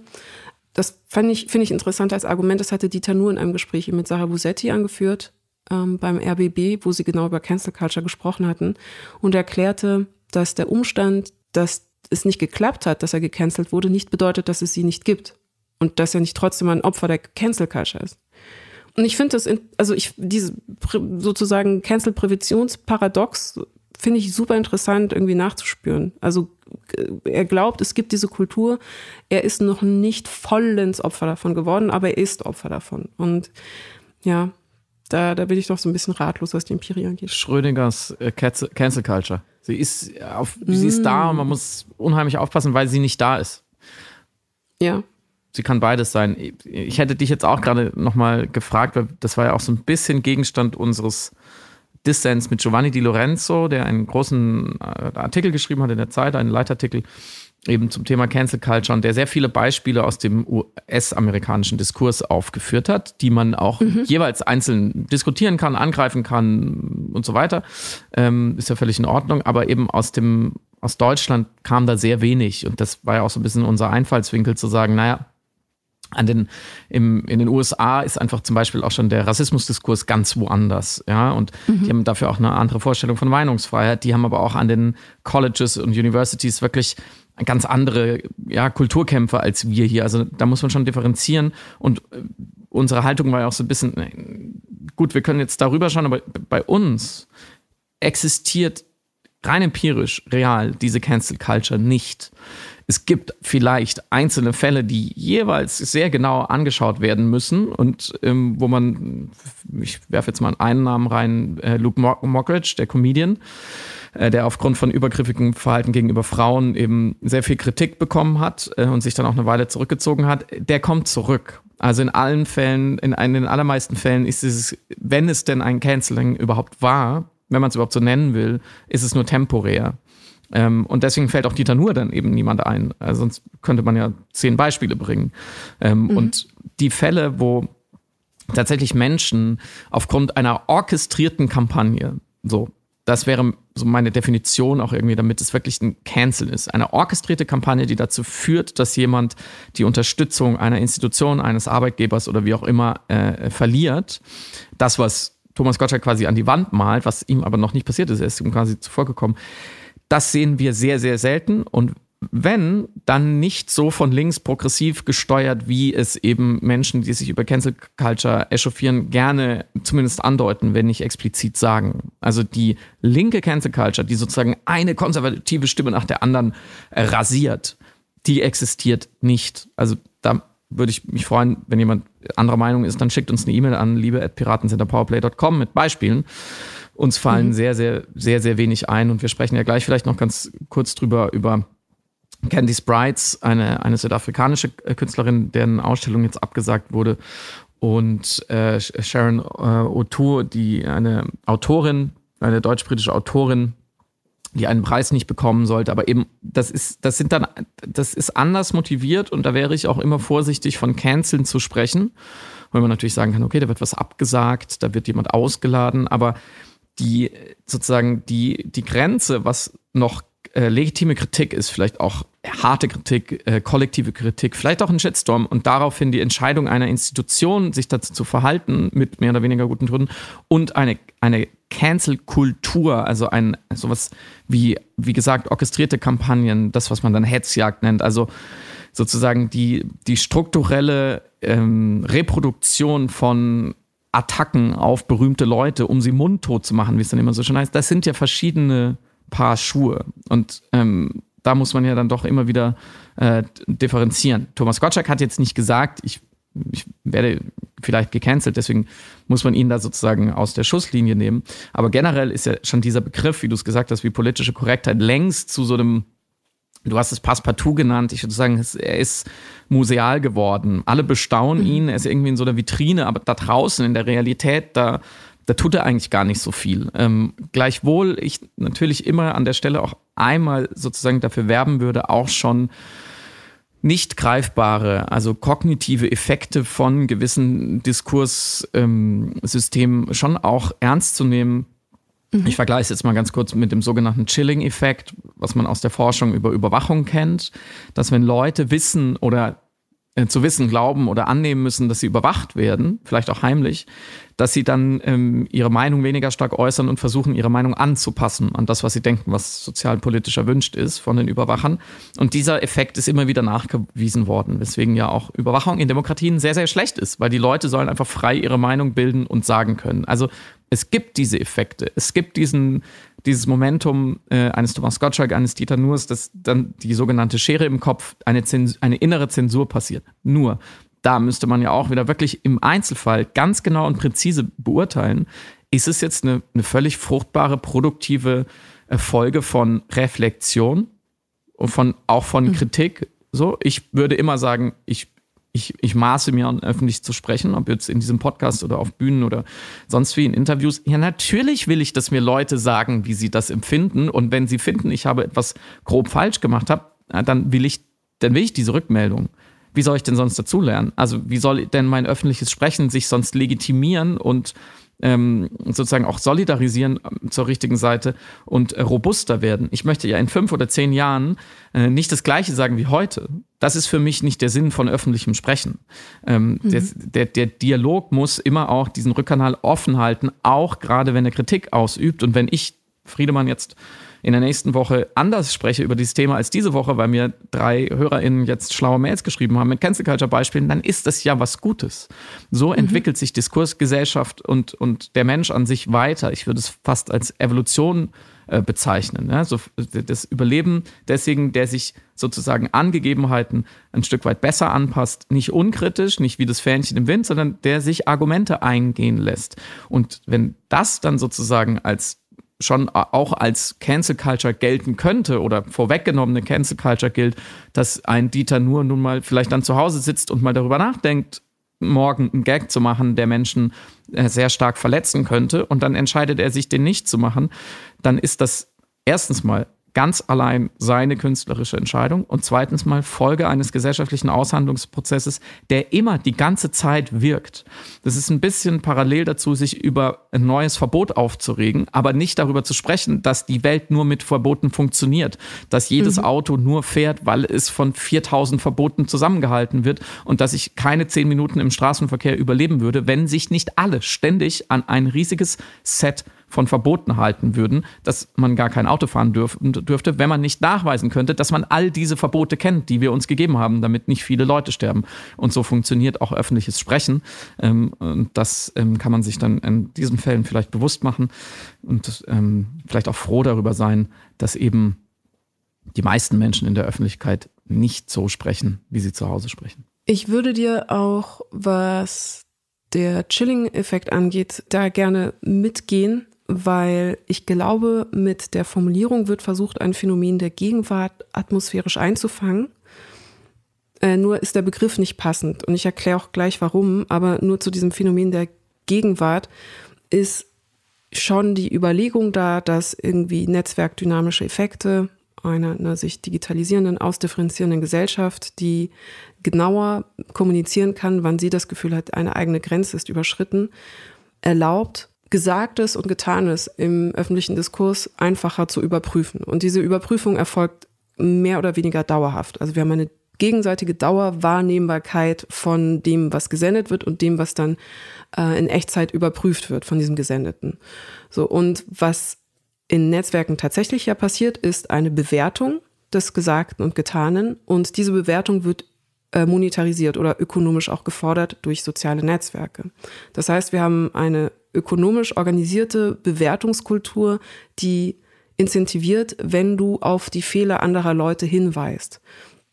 Das fand ich, finde ich interessant als Argument. Das hatte Dieter nur in einem Gespräch mit Sarah Busetti angeführt ähm, beim RBB, wo sie genau über Cancel Culture gesprochen hatten und erklärte, dass der Umstand, dass es nicht geklappt hat, dass er gecancelt wurde, nicht bedeutet, dass es sie nicht gibt. Und dass er nicht trotzdem ein Opfer der Cancel Culture ist. Und ich finde das, also ich, diese sozusagen Cancel-Präventionsparadox finde ich super interessant irgendwie nachzuspüren. Also äh, er glaubt, es gibt diese Kultur. Er ist noch nicht vollends Opfer davon geworden, aber er ist Opfer davon. Und ja, da, da bin ich doch so ein bisschen ratlos, was die Empirie angeht. Schrödingers äh, Cancel Culture. Sie ist, auf, mm. sie ist da und man muss unheimlich aufpassen, weil sie nicht da ist. Ja. Sie kann beides sein. Ich hätte dich jetzt auch gerade nochmal gefragt, weil das war ja auch so ein bisschen Gegenstand unseres Dissens mit Giovanni Di Lorenzo, der einen großen äh, Artikel geschrieben hat in der Zeit, einen Leitartikel eben zum Thema Cancel Culture und der sehr viele Beispiele aus dem US-amerikanischen Diskurs aufgeführt hat, die man auch mhm. jeweils einzeln diskutieren kann, angreifen kann und so weiter. Ähm, ist ja völlig in Ordnung, aber eben aus dem aus Deutschland kam da sehr wenig und das war ja auch so ein bisschen unser Einfallswinkel zu sagen, naja, an den, im, in den USA ist einfach zum Beispiel auch schon der Rassismusdiskurs ganz woanders, ja, und mhm. die haben dafür auch eine andere Vorstellung von Meinungsfreiheit. Die haben aber auch an den Colleges und Universities wirklich ganz andere ja, Kulturkämpfer als wir hier. Also da muss man schon differenzieren. Und äh, unsere Haltung war ja auch so ein bisschen, äh, gut, wir können jetzt darüber schauen, aber bei uns existiert rein empirisch, real diese Cancel Culture nicht. Es gibt vielleicht einzelne Fälle, die jeweils sehr genau angeschaut werden müssen und ähm, wo man, ich werfe jetzt mal einen Namen rein, äh, Luke Mockridge, der Comedian, der aufgrund von übergriffigem Verhalten gegenüber Frauen eben sehr viel Kritik bekommen hat äh, und sich dann auch eine Weile zurückgezogen hat, der kommt zurück. Also in allen Fällen, in, in den allermeisten Fällen ist es, wenn es denn ein Canceling überhaupt war, wenn man es überhaupt so nennen will, ist es nur temporär. Ähm, und deswegen fällt auch Dieter Nuhr dann eben niemand ein. Also sonst könnte man ja zehn Beispiele bringen. Ähm, mhm. Und die Fälle, wo tatsächlich Menschen aufgrund einer orchestrierten Kampagne, so, das wäre so meine Definition auch irgendwie, damit es wirklich ein Cancel ist. Eine orchestrierte Kampagne, die dazu führt, dass jemand die Unterstützung einer Institution, eines Arbeitgebers oder wie auch immer äh, verliert. Das, was Thomas Gottschalk quasi an die Wand malt, was ihm aber noch nicht passiert ist, er ist ihm quasi zuvor gekommen. Das sehen wir sehr, sehr selten. Und wenn, dann nicht so von links progressiv gesteuert, wie es eben Menschen, die sich über Cancel Culture echauffieren, gerne zumindest andeuten, wenn nicht explizit sagen. Also die linke Cancel Culture, die sozusagen eine konservative Stimme nach der anderen rasiert, die existiert nicht. Also da würde ich mich freuen, wenn jemand anderer Meinung ist, dann schickt uns eine E-Mail an liebe.piratencenterpowerplay.com mit Beispielen. Uns fallen mhm. sehr, sehr, sehr, sehr wenig ein und wir sprechen ja gleich vielleicht noch ganz kurz drüber, über Candy Sprites, eine, eine südafrikanische Künstlerin, deren Ausstellung jetzt abgesagt wurde. Und äh, Sharon äh, O'Toole, die eine Autorin, eine deutsch-britische Autorin, die einen Preis nicht bekommen sollte. Aber eben, das ist, das sind dann, das ist anders motiviert und da wäre ich auch immer vorsichtig, von Canceln zu sprechen. Weil man natürlich sagen kann, okay, da wird was abgesagt, da wird jemand ausgeladen, aber die sozusagen die, die Grenze, was noch äh, legitime Kritik ist, vielleicht auch harte Kritik, äh, kollektive Kritik, vielleicht auch ein Shitstorm und daraufhin die Entscheidung einer Institution, sich dazu zu verhalten, mit mehr oder weniger guten Gründen und eine, eine Cancel-Kultur, also ein sowas wie, wie gesagt, orchestrierte Kampagnen, das, was man dann Hetzjagd nennt, also sozusagen die, die strukturelle ähm, Reproduktion von Attacken auf berühmte Leute, um sie mundtot zu machen, wie es dann immer so schön heißt, das sind ja verschiedene Paar Schuhe. Und ähm, da muss man ja dann doch immer wieder äh, differenzieren. Thomas Gottschalk hat jetzt nicht gesagt, ich, ich werde vielleicht gecancelt, deswegen muss man ihn da sozusagen aus der Schusslinie nehmen. Aber generell ist ja schon dieser Begriff, wie du es gesagt hast, wie politische Korrektheit längst zu so einem Du hast es Passepartout genannt. Ich würde sagen, er ist museal geworden. Alle bestaunen mhm. ihn. Er ist irgendwie in so einer Vitrine, aber da draußen in der Realität, da, da tut er eigentlich gar nicht so viel. Ähm, gleichwohl ich natürlich immer an der Stelle auch einmal sozusagen dafür werben würde, auch schon nicht greifbare, also kognitive Effekte von gewissen Diskurssystemen ähm, schon auch ernst zu nehmen Mhm. Ich vergleiche es jetzt mal ganz kurz mit dem sogenannten Chilling-Effekt, was man aus der Forschung über Überwachung kennt, dass wenn Leute wissen oder zu wissen glauben oder annehmen müssen, dass sie überwacht werden, vielleicht auch heimlich, dass sie dann ähm, ihre Meinung weniger stark äußern und versuchen, ihre Meinung anzupassen an das, was sie denken, was sozialpolitisch erwünscht ist von den Überwachern. Und dieser Effekt ist immer wieder nachgewiesen worden, weswegen ja auch Überwachung in Demokratien sehr, sehr schlecht ist, weil die Leute sollen einfach frei ihre Meinung bilden und sagen können. Also es gibt diese Effekte. Es gibt diesen, dieses Momentum äh, eines Thomas Gottschalk, eines Dieter Nuers, dass dann die sogenannte Schere im Kopf, eine, Zensur, eine innere Zensur passiert. Nur, da müsste man ja auch wieder wirklich im Einzelfall ganz genau und präzise beurteilen, ist es jetzt eine, eine völlig fruchtbare, produktive äh, Folge von Reflexion und von, auch von mhm. Kritik. So, ich würde immer sagen, ich ich, ich maße mir an, öffentlich zu sprechen, ob jetzt in diesem Podcast oder auf Bühnen oder sonst wie in Interviews. Ja, natürlich will ich, dass mir Leute sagen, wie sie das empfinden. Und wenn sie finden, ich habe etwas grob falsch gemacht habe, dann will ich, dann will ich diese Rückmeldung. Wie soll ich denn sonst dazulernen? Also, wie soll denn mein öffentliches Sprechen sich sonst legitimieren und ähm, sozusagen auch solidarisieren ähm, zur richtigen Seite und äh, robuster werden. Ich möchte ja in fünf oder zehn Jahren äh, nicht das Gleiche sagen wie heute. Das ist für mich nicht der Sinn von öffentlichem Sprechen. Ähm, mhm. der, der, der Dialog muss immer auch diesen Rückkanal offen halten, auch gerade wenn er Kritik ausübt. Und wenn ich Friedemann jetzt in der nächsten Woche anders spreche über dieses Thema als diese Woche, weil mir drei HörerInnen jetzt schlaue Mails geschrieben haben mit Cancel Culture Beispielen, dann ist das ja was Gutes. So mhm. entwickelt sich Diskursgesellschaft und, und der Mensch an sich weiter. Ich würde es fast als Evolution äh, bezeichnen. Ja? So, das Überleben desjenigen, der sich sozusagen an Gegebenheiten ein Stück weit besser anpasst, nicht unkritisch, nicht wie das Fähnchen im Wind, sondern der sich Argumente eingehen lässt. Und wenn das dann sozusagen als schon auch als Cancel Culture gelten könnte oder vorweggenommene Cancel Culture gilt, dass ein Dieter nur nun mal vielleicht dann zu Hause sitzt und mal darüber nachdenkt, morgen einen Gag zu machen, der Menschen äh, sehr stark verletzen könnte und dann entscheidet er sich, den nicht zu machen, dann ist das erstens mal ganz allein seine künstlerische Entscheidung und zweitens mal Folge eines gesellschaftlichen Aushandlungsprozesses, der immer die ganze Zeit wirkt. Das ist ein bisschen parallel dazu, sich über ein neues Verbot aufzuregen, aber nicht darüber zu sprechen, dass die Welt nur mit Verboten funktioniert, dass jedes mhm. Auto nur fährt, weil es von 4000 Verboten zusammengehalten wird und dass ich keine zehn Minuten im Straßenverkehr überleben würde, wenn sich nicht alle ständig an ein riesiges Set von Verboten halten würden, dass man gar kein Auto fahren dürf dürfte, wenn man nicht nachweisen könnte, dass man all diese Verbote kennt, die wir uns gegeben haben, damit nicht viele Leute sterben. Und so funktioniert auch öffentliches Sprechen. Ähm, und das ähm, kann man sich dann in diesen Fällen vielleicht bewusst machen und ähm, vielleicht auch froh darüber sein, dass eben die meisten Menschen in der Öffentlichkeit nicht so sprechen, wie sie zu Hause sprechen. Ich würde dir auch, was der Chilling-Effekt angeht, da gerne mitgehen weil ich glaube, mit der Formulierung wird versucht, ein Phänomen der Gegenwart atmosphärisch einzufangen. Äh, nur ist der Begriff nicht passend und ich erkläre auch gleich warum, aber nur zu diesem Phänomen der Gegenwart ist schon die Überlegung da, dass irgendwie netzwerkdynamische Effekte einer, einer sich digitalisierenden, ausdifferenzierenden Gesellschaft, die genauer kommunizieren kann, wann sie das Gefühl hat, eine eigene Grenze ist überschritten, erlaubt, Gesagtes und Getanes im öffentlichen Diskurs einfacher zu überprüfen. Und diese Überprüfung erfolgt mehr oder weniger dauerhaft. Also wir haben eine gegenseitige Dauerwahrnehmbarkeit von dem, was gesendet wird und dem, was dann äh, in Echtzeit überprüft wird von diesem Gesendeten. So, und was in Netzwerken tatsächlich ja passiert, ist eine Bewertung des Gesagten und Getanen. Und diese Bewertung wird äh, monetarisiert oder ökonomisch auch gefordert durch soziale Netzwerke. Das heißt, wir haben eine ökonomisch organisierte Bewertungskultur, die incentiviert, wenn du auf die Fehler anderer Leute hinweist.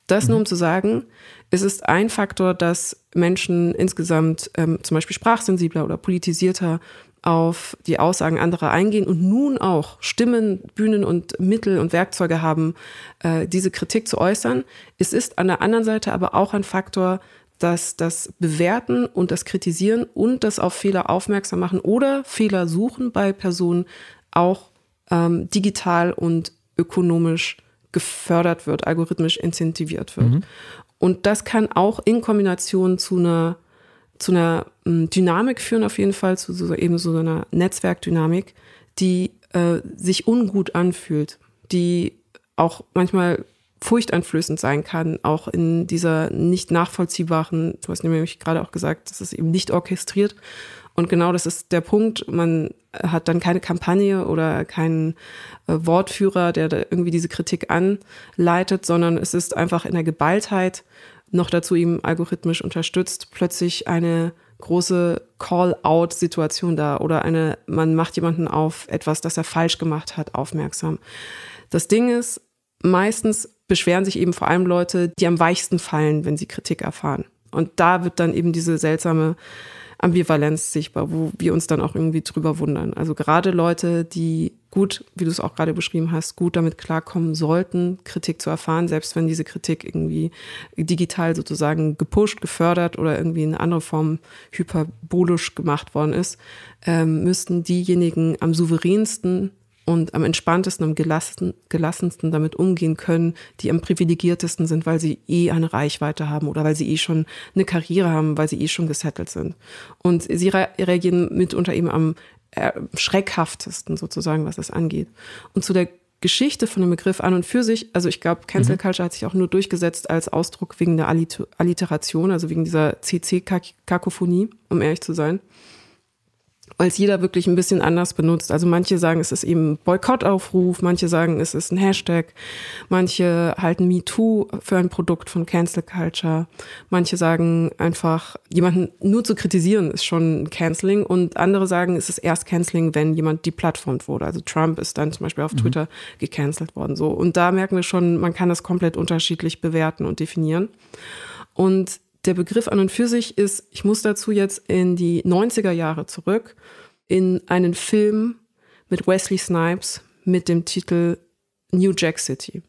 Das mhm. nur um zu sagen, es ist ein Faktor, dass Menschen insgesamt ähm, zum Beispiel sprachsensibler oder politisierter auf die Aussagen anderer eingehen und nun auch Stimmen, Bühnen und Mittel und Werkzeuge haben, äh, diese Kritik zu äußern. Es ist an der anderen Seite aber auch ein Faktor, dass das Bewerten und das Kritisieren und das auf Fehler aufmerksam machen oder Fehler suchen bei Personen auch ähm, digital und ökonomisch gefördert wird, algorithmisch incentiviert wird. Mhm. Und das kann auch in Kombination zu einer, zu einer ähm, Dynamik führen, auf jeden Fall, zu so, eben so einer Netzwerkdynamik, die äh, sich ungut anfühlt, die auch manchmal furchteinflößend sein kann, auch in dieser nicht nachvollziehbaren, du hast nämlich gerade auch gesagt, das ist eben nicht orchestriert. Und genau das ist der Punkt. Man hat dann keine Kampagne oder keinen äh, Wortführer, der da irgendwie diese Kritik anleitet, sondern es ist einfach in der Geballtheit, noch dazu eben algorithmisch unterstützt, plötzlich eine große Call-out-Situation da oder eine, man macht jemanden auf etwas, das er falsch gemacht hat, aufmerksam. Das Ding ist, meistens beschweren sich eben vor allem Leute, die am weichsten fallen, wenn sie Kritik erfahren. Und da wird dann eben diese seltsame Ambivalenz sichtbar, wo wir uns dann auch irgendwie drüber wundern. Also gerade Leute, die gut, wie du es auch gerade beschrieben hast, gut damit klarkommen sollten, Kritik zu erfahren, selbst wenn diese Kritik irgendwie digital sozusagen gepusht, gefördert oder irgendwie in eine andere Form hyperbolisch gemacht worden ist, ähm, müssten diejenigen am souveränsten und am entspanntesten, am gelassen, gelassensten damit umgehen können, die am privilegiertesten sind, weil sie eh eine Reichweite haben oder weil sie eh schon eine Karriere haben, weil sie eh schon gesettelt sind. Und sie reagieren mitunter eben am äh, schreckhaftesten sozusagen, was das angeht. Und zu der Geschichte von dem Begriff an und für sich, also ich glaube, Cancel mhm. Culture hat sich auch nur durchgesetzt als Ausdruck wegen der Alliteration, also wegen dieser CC-Kakophonie, um ehrlich zu sein es jeder wirklich ein bisschen anders benutzt. Also manche sagen, es ist eben Boykottaufruf, manche sagen, es ist ein Hashtag, manche halten MeToo für ein Produkt von Cancel Culture, manche sagen einfach, jemanden nur zu kritisieren ist schon Canceling und andere sagen, es ist erst Canceling, wenn jemand deplattformt wurde. Also Trump ist dann zum Beispiel auf mhm. Twitter gecancelt worden. So. Und da merken wir schon, man kann das komplett unterschiedlich bewerten und definieren. Und der Begriff an und für sich ist, ich muss dazu jetzt in die 90er Jahre zurück, in einen Film mit Wesley Snipes mit dem Titel New Jack City.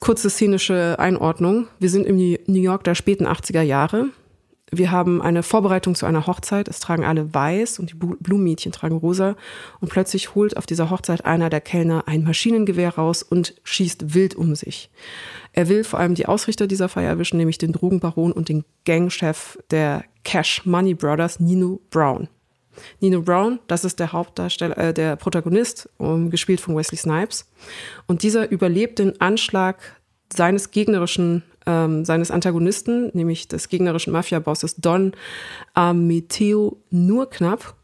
Kurze szenische Einordnung. Wir sind im New York der späten 80er Jahre. Wir haben eine Vorbereitung zu einer Hochzeit. Es tragen alle weiß und die Blumenmädchen tragen rosa. Und plötzlich holt auf dieser Hochzeit einer der Kellner ein Maschinengewehr raus und schießt wild um sich. Er will vor allem die Ausrichter dieser Feier erwischen, nämlich den Drogenbaron und den Gangchef der Cash Money Brothers, Nino Brown. Nino Brown, das ist der Hauptdarsteller, äh, der Protagonist, um, gespielt von Wesley Snipes. Und dieser überlebt den Anschlag seines gegnerischen, ähm, seines Antagonisten, nämlich des gegnerischen Mafia-Bosses Don Ameteo, nur knapp.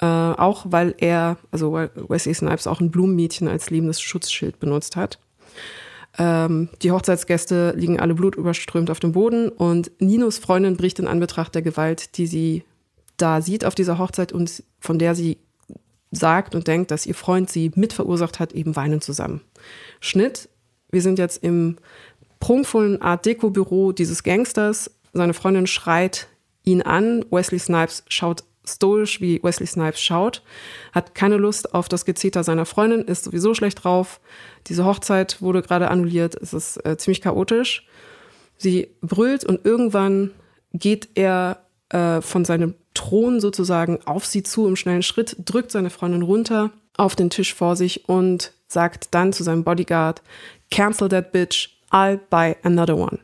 Äh, auch weil er, also Wesley Snipes auch ein Blumenmädchen als lebendes Schutzschild benutzt hat. Ähm, die Hochzeitsgäste liegen alle blutüberströmt auf dem Boden und Ninos Freundin bricht in Anbetracht der Gewalt, die sie da sieht auf dieser Hochzeit und von der sie sagt und denkt, dass ihr Freund sie mit verursacht hat, eben weinen zusammen. Schnitt, wir sind jetzt im prunkvollen Art Deco-Büro dieses Gangsters. Seine Freundin schreit ihn an. Wesley Snipes schaut stoisch, wie Wesley Snipes schaut, hat keine Lust auf das Gezeter seiner Freundin, ist sowieso schlecht drauf. Diese Hochzeit wurde gerade annulliert, es ist äh, ziemlich chaotisch. Sie brüllt und irgendwann geht er äh, von seinem Thron sozusagen auf sie zu im schnellen Schritt, drückt seine Freundin runter auf den Tisch vor sich und sagt dann zu seinem Bodyguard, cancel that bitch, I'll buy another one.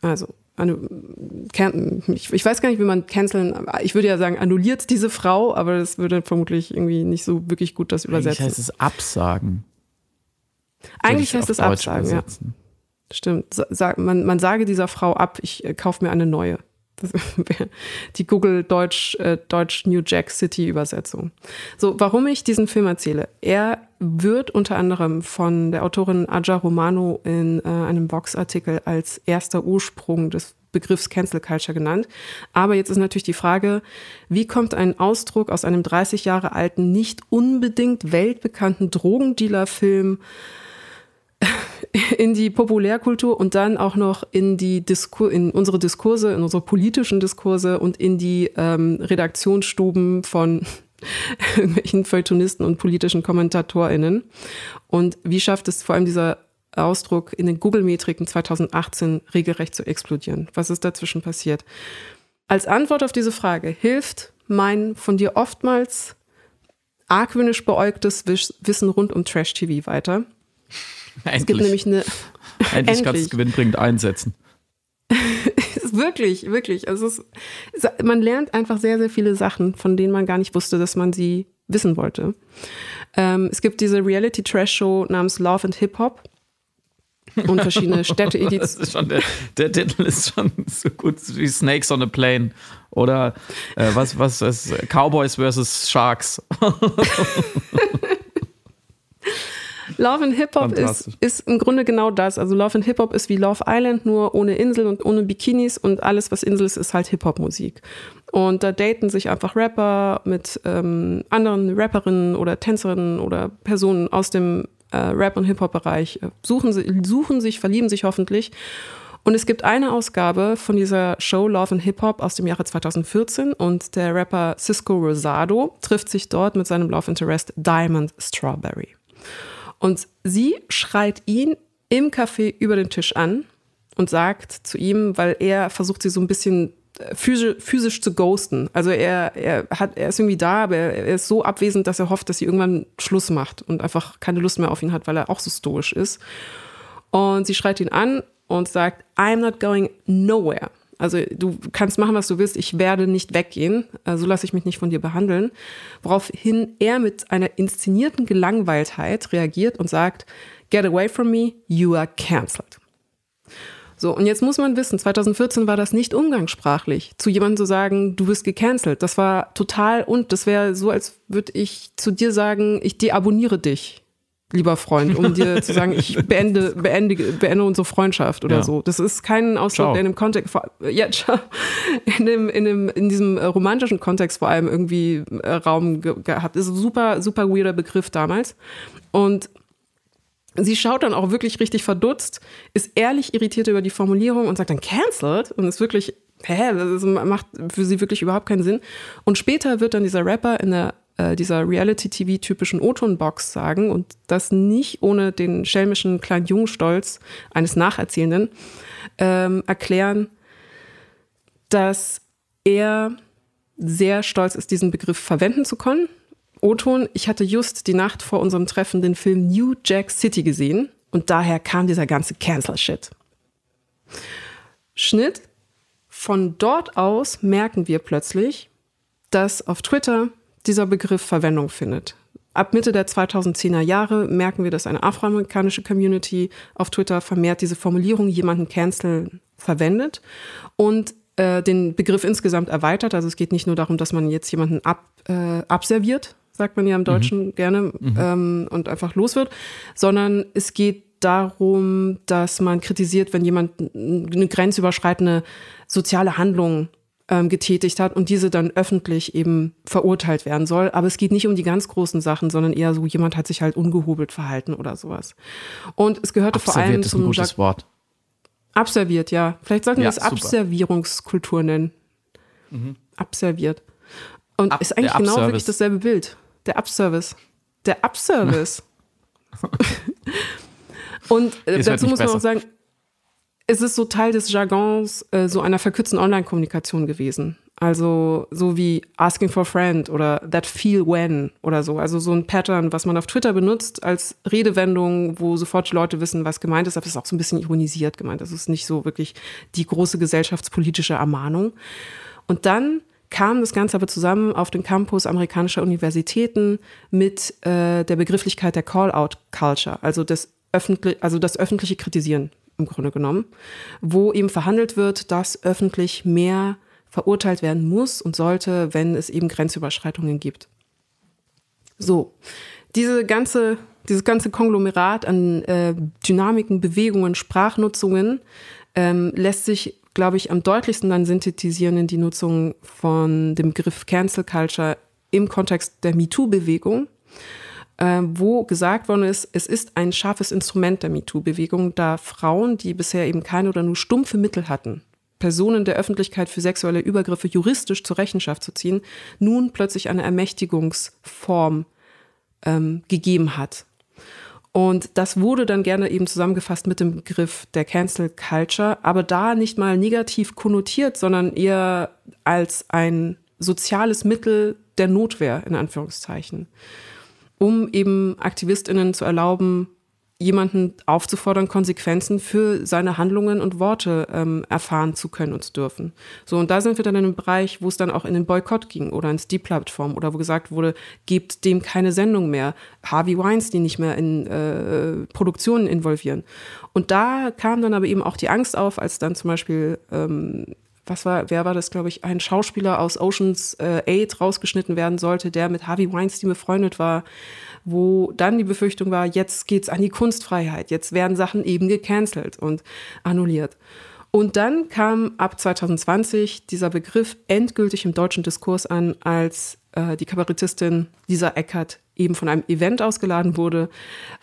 Also, ich, weiß gar nicht, wie man canceln, ich würde ja sagen, annulliert diese Frau, aber das würde vermutlich irgendwie nicht so wirklich gut das übersetzen. Eigentlich heißt es absagen. Eigentlich heißt es absagen, ja. Stimmt. man, man sage dieser Frau ab, ich äh, kaufe mir eine neue. Die Google Deutsch, äh, Deutsch New Jack City Übersetzung. So, warum ich diesen Film erzähle? Er wird unter anderem von der Autorin Aja Romano in äh, einem Box-Artikel als erster Ursprung des Begriffs Cancel Culture genannt. Aber jetzt ist natürlich die Frage, wie kommt ein Ausdruck aus einem 30 Jahre alten, nicht unbedingt weltbekannten Drogendealer-Film in die Populärkultur und dann auch noch in die Diskur in unsere Diskurse, in unsere politischen Diskurse und in die ähm, Redaktionsstuben von irgendwelchen Feuilletonisten und politischen KommentatorInnen. Und wie schafft es vor allem dieser Ausdruck in den Google-Metriken 2018 regelrecht zu explodieren? Was ist dazwischen passiert? Als Antwort auf diese Frage hilft mein von dir oftmals argwöhnisch beäugtes Wissen rund um Trash-TV weiter. Endlich. Es gibt nämlich eine. Endlich, kannst du es gewinnbringend einsetzen. wirklich, wirklich. Also ist, man lernt einfach sehr, sehr viele Sachen, von denen man gar nicht wusste, dass man sie wissen wollte. Ähm, es gibt diese Reality-Trash-Show namens Love and Hip Hop und verschiedene Städte. der, der Titel ist schon so gut wie Snakes on a Plane oder äh, was, was ist Cowboys versus Sharks. Love and Hip Hop ist, ist im Grunde genau das. Also Love and Hip Hop ist wie Love Island, nur ohne Insel und ohne Bikinis und alles, was Insel ist, ist halt Hip Hop Musik. Und da daten sich einfach Rapper mit ähm, anderen Rapperinnen oder Tänzerinnen oder Personen aus dem äh, Rap- und Hip Hop Bereich, suchen, suchen sich, verlieben sich hoffentlich. Und es gibt eine Ausgabe von dieser Show Love and Hip Hop aus dem Jahre 2014 und der Rapper Cisco Rosado trifft sich dort mit seinem Love Interest Diamond Strawberry. Und sie schreit ihn im Café über den Tisch an und sagt zu ihm, weil er versucht, sie so ein bisschen äh, physisch, physisch zu ghosten. Also er, er, hat, er ist irgendwie da, aber er ist so abwesend, dass er hofft, dass sie irgendwann Schluss macht und einfach keine Lust mehr auf ihn hat, weil er auch so stoisch ist. Und sie schreit ihn an und sagt, I'm not going nowhere. Also du kannst machen, was du willst, ich werde nicht weggehen, äh, so lasse ich mich nicht von dir behandeln. Woraufhin er mit einer inszenierten Gelangweiltheit reagiert und sagt, Get away from me, you are cancelled. So, und jetzt muss man wissen, 2014 war das nicht umgangssprachlich, zu jemandem zu sagen, du bist gecancelt. Das war total und das wäre so, als würde ich zu dir sagen, ich deabonniere dich lieber Freund, um dir zu sagen, ich beende, beende, beende unsere Freundschaft oder ja. so. Das ist kein Ausdruck, der in dem Kontext, ja, in, dem, in, dem, in diesem äh, romantischen Kontext vor allem irgendwie äh, Raum ge gehabt. Das ist ein super, super weirder Begriff damals. Und sie schaut dann auch wirklich richtig verdutzt, ist ehrlich irritiert über die Formulierung und sagt dann cancelled und ist wirklich, hä, das macht für sie wirklich überhaupt keinen Sinn. Und später wird dann dieser Rapper in der äh, dieser Reality-TV-typischen O-Ton-Box sagen und das nicht ohne den schelmischen kleinen Jungstolz eines Nacherzählenden ähm, erklären, dass er sehr stolz ist, diesen Begriff verwenden zu können. O-Ton, ich hatte just die Nacht vor unserem Treffen den Film New Jack City gesehen und daher kam dieser ganze Cancel-Shit. Schnitt. Von dort aus merken wir plötzlich, dass auf Twitter dieser Begriff Verwendung findet. Ab Mitte der 2010er Jahre merken wir, dass eine afroamerikanische Community auf Twitter vermehrt diese Formulierung jemanden canceln verwendet und äh, den Begriff insgesamt erweitert. Also es geht nicht nur darum, dass man jetzt jemanden ab, äh, abserviert, sagt man ja im Deutschen mhm. gerne, mhm. Ähm, und einfach los wird, sondern es geht darum, dass man kritisiert, wenn jemand eine grenzüberschreitende soziale Handlung ähm, getätigt hat und diese dann öffentlich eben verurteilt werden soll. Aber es geht nicht um die ganz großen Sachen, sondern eher so, jemand hat sich halt ungehobelt verhalten oder sowas. Und es gehörte vor allem ist ein gutes Wort. Abserviert, ja. Vielleicht sollten wir ja, es Abservierungskultur nennen. Mhm. Abserviert. Und Ab, ist eigentlich genau wirklich dasselbe Bild. Der Abservice. Der Abservice. Und äh, dazu halt muss man auch sagen, es ist so Teil des Jargons äh, so einer verkürzten Online-Kommunikation gewesen. Also so wie asking for a friend oder that feel when oder so. Also so ein Pattern, was man auf Twitter benutzt als Redewendung, wo sofort die Leute wissen, was gemeint ist. Aber es ist auch so ein bisschen ironisiert gemeint. Das ist nicht so wirklich die große gesellschaftspolitische Ermahnung. Und dann kam das Ganze aber zusammen auf den Campus amerikanischer Universitäten mit äh, der Begrifflichkeit der Call-out-Culture, also also das öffentliche Kritisieren im Grunde genommen, wo eben verhandelt wird, dass öffentlich mehr verurteilt werden muss und sollte, wenn es eben Grenzüberschreitungen gibt. So, diese ganze, dieses ganze Konglomerat an äh, Dynamiken, Bewegungen, Sprachnutzungen ähm, lässt sich glaube ich, am deutlichsten dann synthetisieren in die Nutzung von dem Begriff Cancel Culture im Kontext der MeToo-Bewegung, äh, wo gesagt worden ist, es ist ein scharfes Instrument der MeToo-Bewegung, da Frauen, die bisher eben keine oder nur stumpfe Mittel hatten, Personen der Öffentlichkeit für sexuelle Übergriffe juristisch zur Rechenschaft zu ziehen, nun plötzlich eine Ermächtigungsform ähm, gegeben hat. Und das wurde dann gerne eben zusammengefasst mit dem Begriff der Cancel Culture, aber da nicht mal negativ konnotiert, sondern eher als ein soziales Mittel der Notwehr, in Anführungszeichen, um eben AktivistInnen zu erlauben, jemanden aufzufordern, Konsequenzen für seine Handlungen und Worte ähm, erfahren zu können und zu dürfen. So, und da sind wir dann in einem Bereich, wo es dann auch in den Boykott ging oder ins Deplatform oder wo gesagt wurde, gebt dem keine Sendung mehr, Harvey Weinstein nicht mehr in äh, Produktionen involvieren. Und da kam dann aber eben auch die Angst auf, als dann zum Beispiel ähm, was war, wer war das, glaube ich, ein Schauspieler aus Oceans äh, 8 rausgeschnitten werden sollte, der mit Harvey Weinstein befreundet war wo dann die Befürchtung war, jetzt geht's an die Kunstfreiheit, jetzt werden Sachen eben gecancelt und annulliert. Und dann kam ab 2020 dieser Begriff endgültig im deutschen Diskurs an, als äh, die Kabarettistin Lisa Eckert eben von einem Event ausgeladen wurde,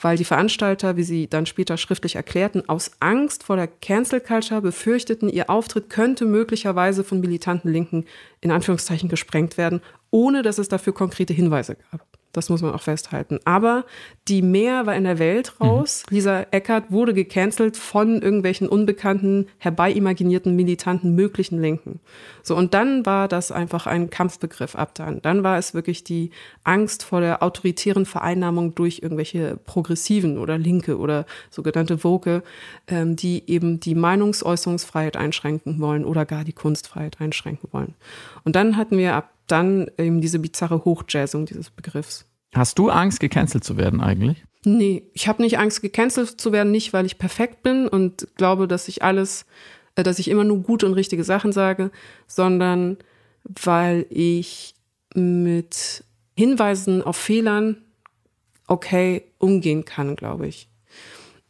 weil die Veranstalter, wie sie dann später schriftlich erklärten, aus Angst vor der Cancel Culture befürchteten, ihr Auftritt könnte möglicherweise von militanten Linken in Anführungszeichen gesprengt werden, ohne dass es dafür konkrete Hinweise gab. Das muss man auch festhalten. Aber die Mehr war in der Welt mhm. raus. Mhm. Lisa Eckert wurde gecancelt von irgendwelchen unbekannten, herbeimimaginierten, militanten, möglichen Linken. So, und dann war das einfach ein Kampfbegriff ab dann. Dann war es wirklich die Angst vor der autoritären Vereinnahmung durch irgendwelche Progressiven oder Linke oder sogenannte Woke, ähm, die eben die Meinungsäußerungsfreiheit einschränken wollen oder gar die Kunstfreiheit einschränken wollen. Und dann hatten wir ab dann eben diese bizarre Hochjazzung dieses Begriffs. Hast du Angst, gecancelt zu werden eigentlich? Nee, ich habe nicht Angst, gecancelt zu werden, nicht weil ich perfekt bin und glaube, dass ich alles, äh, dass ich immer nur gute und richtige Sachen sage, sondern weil ich mit Hinweisen auf Fehlern okay umgehen kann, glaube ich.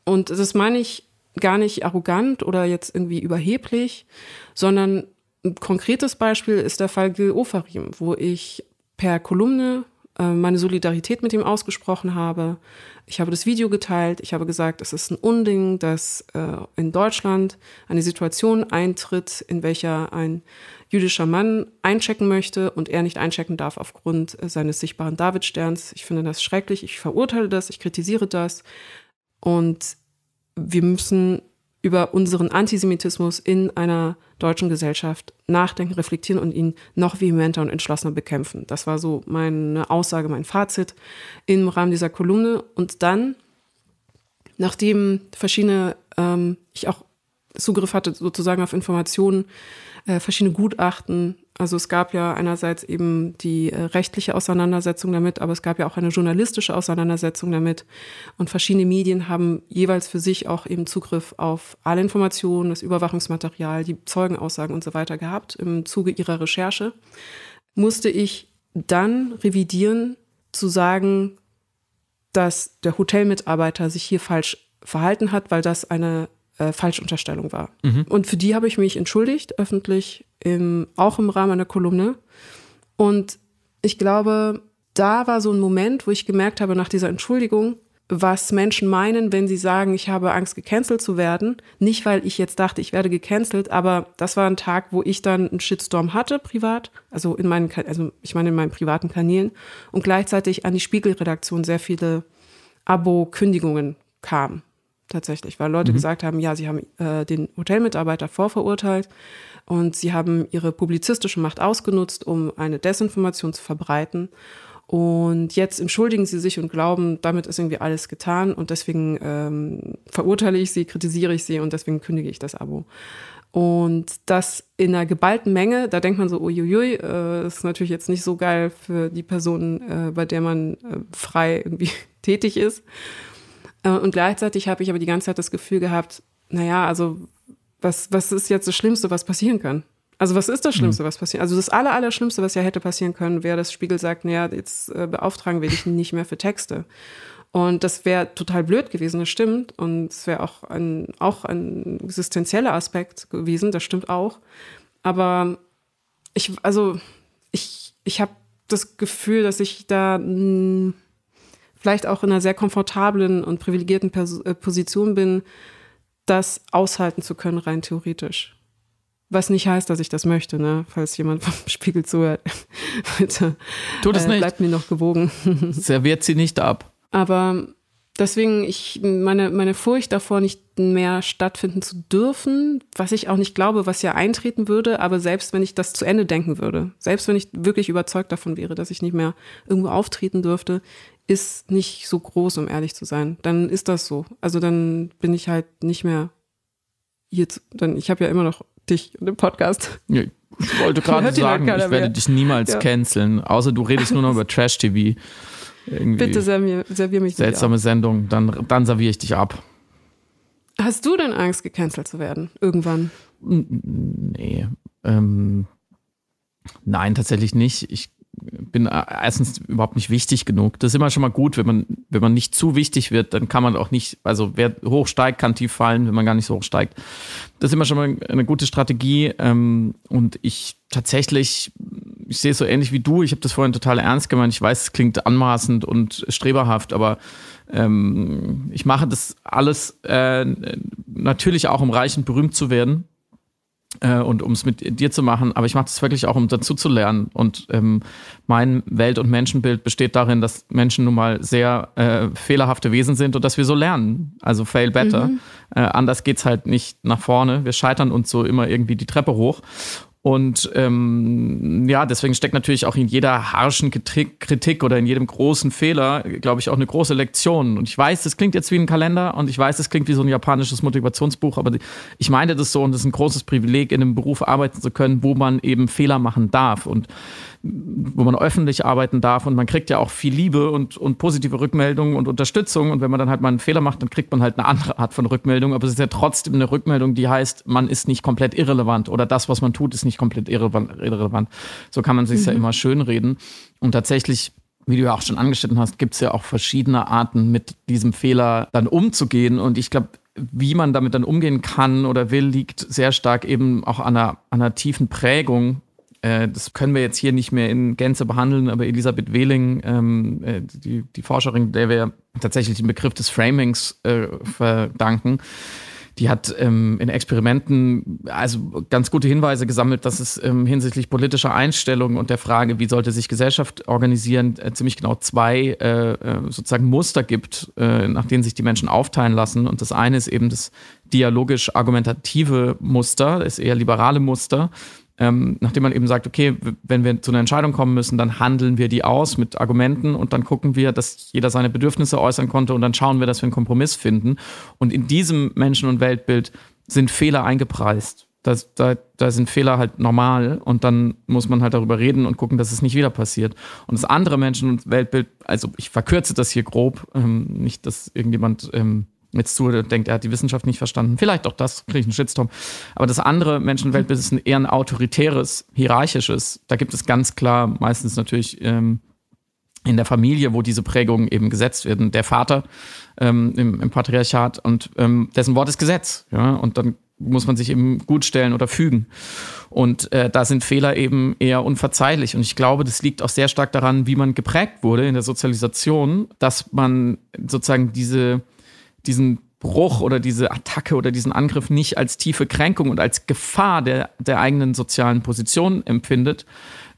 Und das meine ich gar nicht arrogant oder jetzt irgendwie überheblich, sondern ein konkretes Beispiel ist der Fall Gil Ofarim, wo ich per Kolumne äh, meine Solidarität mit ihm ausgesprochen habe. Ich habe das Video geteilt. Ich habe gesagt, es ist ein Unding, dass äh, in Deutschland eine Situation eintritt, in welcher ein jüdischer Mann einchecken möchte und er nicht einchecken darf aufgrund äh, seines sichtbaren Davidsterns. Ich finde das schrecklich. Ich verurteile das. Ich kritisiere das. Und wir müssen über unseren Antisemitismus in einer deutschen Gesellschaft nachdenken, reflektieren und ihn noch vehementer und entschlossener bekämpfen. Das war so meine Aussage, mein Fazit im Rahmen dieser Kolumne. Und dann, nachdem verschiedene, ähm, ich auch Zugriff hatte sozusagen auf Informationen, äh, verschiedene Gutachten also es gab ja einerseits eben die äh, rechtliche Auseinandersetzung damit, aber es gab ja auch eine journalistische Auseinandersetzung damit. Und verschiedene Medien haben jeweils für sich auch eben Zugriff auf alle Informationen, das Überwachungsmaterial, die Zeugenaussagen und so weiter gehabt im Zuge ihrer Recherche. Musste ich dann revidieren, zu sagen, dass der Hotelmitarbeiter sich hier falsch verhalten hat, weil das eine äh, Falschunterstellung war. Mhm. Und für die habe ich mich entschuldigt, öffentlich, im, auch im Rahmen einer Kolumne. Und ich glaube, da war so ein Moment, wo ich gemerkt habe, nach dieser Entschuldigung, was Menschen meinen, wenn sie sagen, ich habe Angst, gecancelt zu werden. Nicht, weil ich jetzt dachte, ich werde gecancelt, aber das war ein Tag, wo ich dann einen Shitstorm hatte, privat, also in meinen, also ich meine in meinen privaten Kanälen und gleichzeitig an die Spiegelredaktion sehr viele Abo-Kündigungen kamen tatsächlich, weil Leute mhm. gesagt haben, ja, sie haben äh, den Hotelmitarbeiter vorverurteilt und sie haben ihre publizistische Macht ausgenutzt, um eine Desinformation zu verbreiten. Und jetzt entschuldigen sie sich und glauben, damit ist irgendwie alles getan und deswegen ähm, verurteile ich sie, kritisiere ich sie und deswegen kündige ich das Abo. Und das in einer geballten Menge, da denkt man so, uiuiui, äh, ist natürlich jetzt nicht so geil für die Person, äh, bei der man äh, frei irgendwie tätig ist. Äh, und gleichzeitig habe ich aber die ganze Zeit das Gefühl gehabt, naja, also was, was ist jetzt das Schlimmste, was passieren kann? Also was ist das Schlimmste, mhm. was passiert? Also das Aller, was ja hätte passieren können, wäre, dass Spiegel sagt, naja, jetzt äh, beauftragen wir dich nicht mehr für Texte. Und das wäre total blöd gewesen, das stimmt. Und es wäre auch ein, auch ein existenzieller Aspekt gewesen, das stimmt auch. Aber ich, also ich, ich habe das Gefühl, dass ich da mh, vielleicht auch in einer sehr komfortablen und privilegierten Pers äh, Position bin, das aushalten zu können, rein theoretisch. Was nicht heißt, dass ich das möchte, ne? falls jemand vom Spiegel zuhört. Bitte. Tut es äh, nicht. Bleibt mir noch gewogen. Serviert sie nicht ab. Aber deswegen, ich, meine, meine Furcht davor, nicht mehr stattfinden zu dürfen, was ich auch nicht glaube, was ja eintreten würde, aber selbst wenn ich das zu Ende denken würde, selbst wenn ich wirklich überzeugt davon wäre, dass ich nicht mehr irgendwo auftreten dürfte, ist nicht so groß, um ehrlich zu sein. Dann ist das so. Also dann bin ich halt nicht mehr jetzt, dann, ich habe ja immer noch dich und den Podcast. Ja, ich wollte gerade sagen, ich werde dich niemals ja. canceln, außer du redest nur noch über Trash-TV. Bitte servier, servier mich Seltsame Sendung, dann, dann serviere ich dich ab. Hast du denn Angst, gecancelt zu werden? Irgendwann? Nee. Ähm, nein, tatsächlich nicht. Ich bin erstens überhaupt nicht wichtig genug. Das ist immer schon mal gut, wenn man, wenn man nicht zu wichtig wird, dann kann man auch nicht, also wer hoch steigt, kann tief fallen, wenn man gar nicht so hoch steigt. Das ist immer schon mal eine gute Strategie. Ähm, und ich tatsächlich, ich sehe es so ähnlich wie du. Ich habe das vorhin total ernst gemeint. Ich weiß, es klingt anmaßend und streberhaft, aber ähm, ich mache das alles äh, natürlich auch, um reich und berühmt zu werden äh, und um es mit dir zu machen, aber ich mache das wirklich auch, um dazu zu lernen. Und ähm, mein Welt- und Menschenbild besteht darin, dass Menschen nun mal sehr äh, fehlerhafte Wesen sind und dass wir so lernen. Also fail better. Mhm. Äh, anders geht's halt nicht nach vorne. Wir scheitern uns so immer irgendwie die Treppe hoch. Und ähm, ja, deswegen steckt natürlich auch in jeder harschen Kritik oder in jedem großen Fehler, glaube ich, auch eine große Lektion. Und ich weiß, das klingt jetzt wie ein Kalender und ich weiß, das klingt wie so ein japanisches Motivationsbuch, aber ich meine das so und es ist ein großes Privileg, in einem Beruf arbeiten zu können, wo man eben Fehler machen darf. Und wo man öffentlich arbeiten darf und man kriegt ja auch viel Liebe und, und positive Rückmeldungen und Unterstützung und wenn man dann halt mal einen Fehler macht, dann kriegt man halt eine andere Art von Rückmeldung, aber es ist ja trotzdem eine Rückmeldung, die heißt, man ist nicht komplett irrelevant oder das, was man tut, ist nicht komplett irrelevant. So kann man sich mhm. ja immer schön reden und tatsächlich wie du ja auch schon angeschnitten hast, gibt es ja auch verschiedene Arten, mit diesem Fehler dann umzugehen. Und ich glaube, wie man damit dann umgehen kann oder will, liegt sehr stark eben auch an einer, an einer tiefen Prägung äh, das können wir jetzt hier nicht mehr in Gänze behandeln, aber Elisabeth Wehling, ähm, äh, die, die Forscherin, der wir tatsächlich den Begriff des Framings äh, verdanken, die hat ähm, in Experimenten also ganz gute Hinweise gesammelt, dass es ähm, hinsichtlich politischer Einstellungen und der Frage, wie sollte sich Gesellschaft organisieren, äh, ziemlich genau zwei äh, äh sozusagen Muster gibt, äh, nach denen sich die Menschen aufteilen lassen. Und das eine ist eben das dialogisch-argumentative Muster, das eher liberale Muster ähm, nachdem man eben sagt, okay, wenn wir zu einer Entscheidung kommen müssen, dann handeln wir die aus mit Argumenten und dann gucken wir, dass jeder seine Bedürfnisse äußern konnte und dann schauen wir, dass wir einen Kompromiss finden. Und in diesem Menschen- und Weltbild sind Fehler eingepreist. Das, da, da sind Fehler halt normal und dann muss man halt darüber reden und gucken, dass es nicht wieder passiert. Und das andere Menschen- und Weltbild, also ich verkürze das hier grob, ähm, nicht, dass irgendjemand ähm, jetzt zu denkt, er hat die Wissenschaft nicht verstanden. Vielleicht auch das, kriege ich einen Shitstorm. Aber das andere Menschenweltbild ist eher ein autoritäres, hierarchisches. Da gibt es ganz klar meistens natürlich ähm, in der Familie, wo diese Prägungen eben gesetzt werden. Der Vater ähm, im, im, Patriarchat und ähm, dessen Wort ist Gesetz. Ja? Und dann muss man sich eben gut stellen oder fügen. Und äh, da sind Fehler eben eher unverzeihlich. Und ich glaube, das liegt auch sehr stark daran, wie man geprägt wurde in der Sozialisation, dass man sozusagen diese diesen Bruch oder diese Attacke oder diesen Angriff nicht als tiefe Kränkung und als Gefahr der, der eigenen sozialen Position empfindet,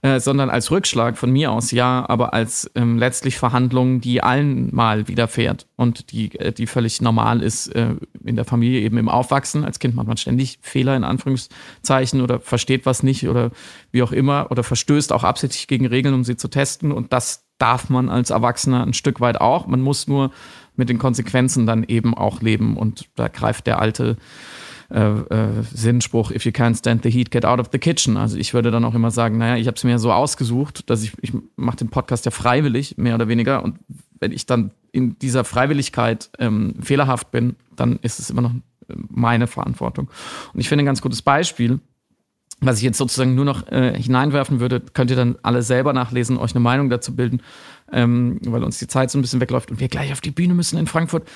äh, sondern als Rückschlag von mir aus, ja, aber als ähm, letztlich Verhandlung, die allen mal widerfährt und die, äh, die völlig normal ist äh, in der Familie, eben im Aufwachsen. Als Kind macht man ständig Fehler in Anführungszeichen oder versteht was nicht oder wie auch immer oder verstößt auch absichtlich gegen Regeln, um sie zu testen und das darf man als Erwachsener ein Stück weit auch. Man muss nur mit den Konsequenzen dann eben auch leben. Und da greift der alte äh, äh, Sinnspruch, if you can't stand the heat, get out of the kitchen. Also ich würde dann auch immer sagen, naja, ich habe es mir so ausgesucht, dass ich, ich mache den Podcast ja freiwillig, mehr oder weniger. Und wenn ich dann in dieser Freiwilligkeit ähm, fehlerhaft bin, dann ist es immer noch äh, meine Verantwortung. Und ich finde ein ganz gutes Beispiel, was ich jetzt sozusagen nur noch äh, hineinwerfen würde, könnt ihr dann alle selber nachlesen, euch eine Meinung dazu bilden, ähm, weil uns die Zeit so ein bisschen wegläuft und wir gleich auf die Bühne müssen in Frankfurt.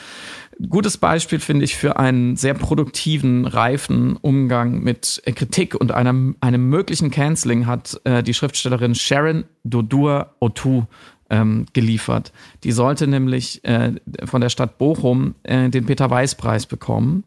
Gutes Beispiel finde ich für einen sehr produktiven, reifen Umgang mit äh, Kritik und einem, einem möglichen Canceling hat äh, die Schriftstellerin Sharon Dodur Otu ähm, geliefert. Die sollte nämlich äh, von der Stadt Bochum äh, den Peter-Weiß-Preis bekommen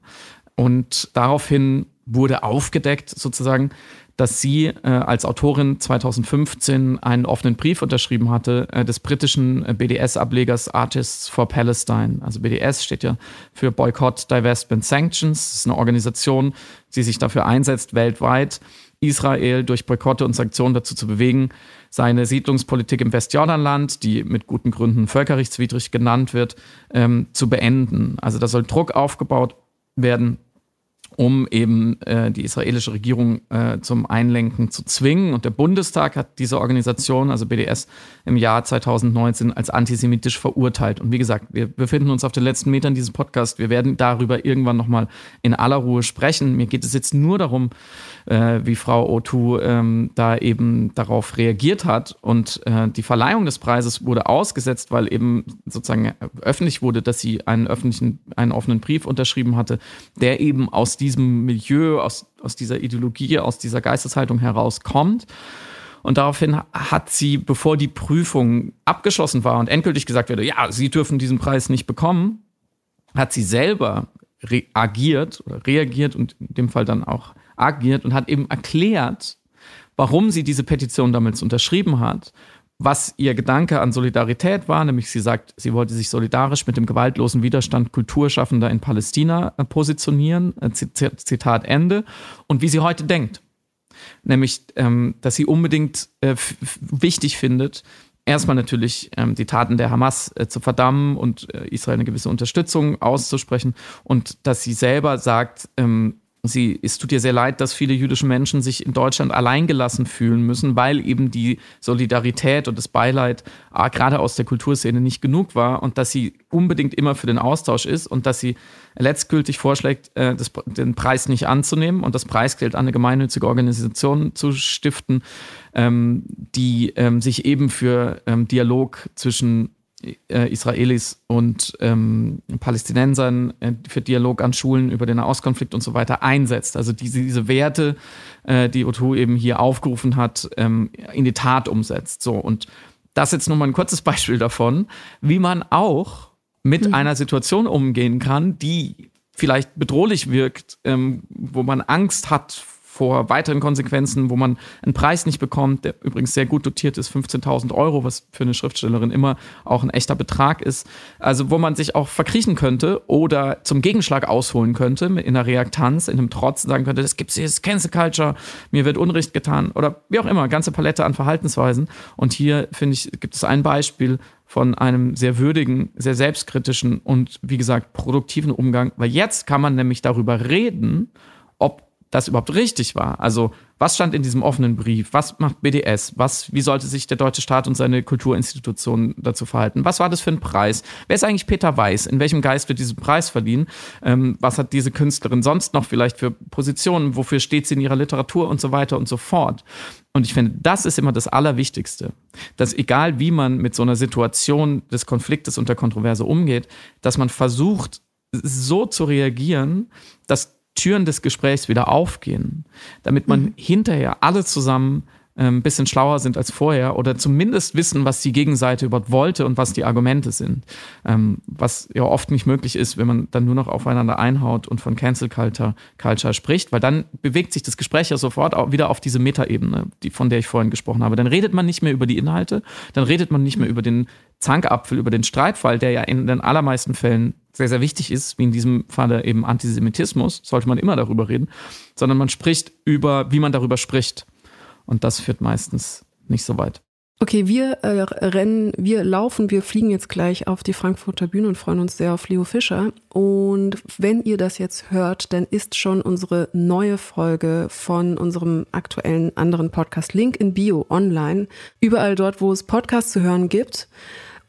und daraufhin wurde aufgedeckt sozusagen, dass sie äh, als Autorin 2015 einen offenen Brief unterschrieben hatte äh, des britischen äh, BDS-Ablegers Artists for Palestine. Also BDS steht ja für Boycott, Divestment, Sanctions. Das ist eine Organisation, die sich dafür einsetzt, weltweit Israel durch Boykotte und Sanktionen dazu zu bewegen, seine Siedlungspolitik im Westjordanland, die mit guten Gründen völkerrechtswidrig genannt wird, ähm, zu beenden. Also da soll Druck aufgebaut werden um eben äh, die israelische Regierung äh, zum Einlenken zu zwingen. Und der Bundestag hat diese Organisation, also BDS, im Jahr 2019 als antisemitisch verurteilt. Und wie gesagt, wir befinden uns auf den letzten Metern dieses Podcasts. Wir werden darüber irgendwann nochmal in aller Ruhe sprechen. Mir geht es jetzt nur darum, äh, wie Frau Otu ähm, da eben darauf reagiert hat. Und äh, die Verleihung des Preises wurde ausgesetzt, weil eben sozusagen öffentlich wurde, dass sie einen öffentlichen, einen offenen Brief unterschrieben hatte, der eben aus diesem Milieu, aus, aus dieser Ideologie, aus dieser Geisteshaltung herauskommt. Und daraufhin hat sie, bevor die Prüfung abgeschlossen war und endgültig gesagt wurde, ja, Sie dürfen diesen Preis nicht bekommen, hat sie selber reagiert oder reagiert und in dem Fall dann auch agiert und hat eben erklärt, warum sie diese Petition damals unterschrieben hat, was ihr Gedanke an Solidarität war, nämlich sie sagt, sie wollte sich solidarisch mit dem gewaltlosen Widerstand Kulturschaffender in Palästina äh, positionieren, äh, Zitat Ende, und wie sie heute denkt. Nämlich, ähm, dass sie unbedingt äh, wichtig findet, erstmal natürlich ähm, die Taten der Hamas äh, zu verdammen und äh, Israel eine gewisse Unterstützung auszusprechen und dass sie selber sagt, ähm, Sie, es tut ihr sehr leid, dass viele jüdische Menschen sich in Deutschland alleingelassen fühlen müssen, weil eben die Solidarität und das Beileid ah, gerade aus der Kulturszene nicht genug war und dass sie unbedingt immer für den Austausch ist und dass sie letztgültig vorschlägt, äh, das, den Preis nicht anzunehmen und das Preisgeld an eine gemeinnützige Organisation zu stiften, ähm, die ähm, sich eben für ähm, Dialog zwischen äh, Israelis und ähm, Palästinensern äh, für Dialog an Schulen über den Nahostkonflikt und so weiter einsetzt. Also diese, diese Werte, äh, die Otu eben hier aufgerufen hat, ähm, in die Tat umsetzt. So und das jetzt nur mal ein kurzes Beispiel davon, wie man auch mit mhm. einer Situation umgehen kann, die vielleicht bedrohlich wirkt, ähm, wo man Angst hat vor weiteren Konsequenzen, wo man einen Preis nicht bekommt, der übrigens sehr gut dotiert ist, 15.000 Euro, was für eine Schriftstellerin immer auch ein echter Betrag ist. Also wo man sich auch verkriechen könnte oder zum Gegenschlag ausholen könnte in einer Reaktanz, in einem Trotz sagen könnte, das gibt's hier, das Cancel Culture, mir wird Unrecht getan oder wie auch immer, ganze Palette an Verhaltensweisen. Und hier finde ich, gibt es ein Beispiel, von einem sehr würdigen, sehr selbstkritischen und wie gesagt produktiven Umgang, weil jetzt kann man nämlich darüber reden, das überhaupt richtig war. Also, was stand in diesem offenen Brief? Was macht BDS? Was, wie sollte sich der deutsche Staat und seine Kulturinstitutionen dazu verhalten? Was war das für ein Preis? Wer ist eigentlich Peter Weiß? In welchem Geist wird dieser Preis verliehen? Ähm, was hat diese Künstlerin sonst noch vielleicht für Positionen? Wofür steht sie in ihrer Literatur und so weiter und so fort? Und ich finde, das ist immer das Allerwichtigste, dass egal wie man mit so einer Situation des Konfliktes und der Kontroverse umgeht, dass man versucht, so zu reagieren, dass Türen des Gesprächs wieder aufgehen, damit man mhm. hinterher alle zusammen ein ähm, bisschen schlauer sind als vorher oder zumindest wissen, was die Gegenseite überhaupt wollte und was die Argumente sind. Ähm, was ja oft nicht möglich ist, wenn man dann nur noch aufeinander einhaut und von Cancel Culture, Culture spricht, weil dann bewegt sich das Gespräch ja sofort wieder auf diese Metaebene, die, von der ich vorhin gesprochen habe. Dann redet man nicht mehr über die Inhalte, dann redet man nicht mehr über den Zankapfel, über den Streitfall, der ja in den allermeisten Fällen sehr, sehr wichtig ist, wie in diesem Falle eben Antisemitismus, sollte man immer darüber reden, sondern man spricht über, wie man darüber spricht. Und das führt meistens nicht so weit. Okay, wir äh, rennen, wir laufen, wir fliegen jetzt gleich auf die Frankfurter Bühne und freuen uns sehr auf Leo Fischer. Und wenn ihr das jetzt hört, dann ist schon unsere neue Folge von unserem aktuellen anderen Podcast Link in Bio online. Überall dort, wo es Podcasts zu hören gibt.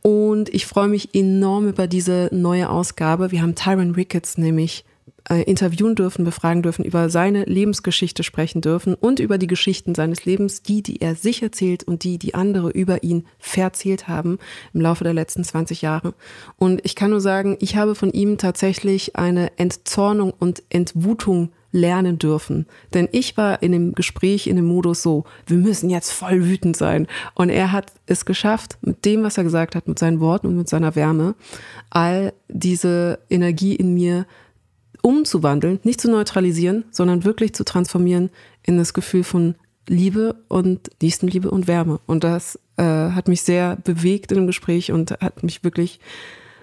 Und ich freue mich enorm über diese neue Ausgabe. Wir haben Tyron Ricketts nämlich äh, interviewen dürfen, befragen dürfen, über seine Lebensgeschichte sprechen dürfen und über die Geschichten seines Lebens, die, die er sich erzählt und die, die andere über ihn verzählt haben im Laufe der letzten 20 Jahre. Und ich kann nur sagen, ich habe von ihm tatsächlich eine Entzornung und Entwutung lernen dürfen. Denn ich war in dem Gespräch in dem Modus so, wir müssen jetzt voll wütend sein. Und er hat es geschafft, mit dem, was er gesagt hat, mit seinen Worten und mit seiner Wärme, all diese Energie in mir umzuwandeln, nicht zu neutralisieren, sondern wirklich zu transformieren in das Gefühl von Liebe und Nächstenliebe und Wärme. Und das äh, hat mich sehr bewegt in dem Gespräch und hat mich wirklich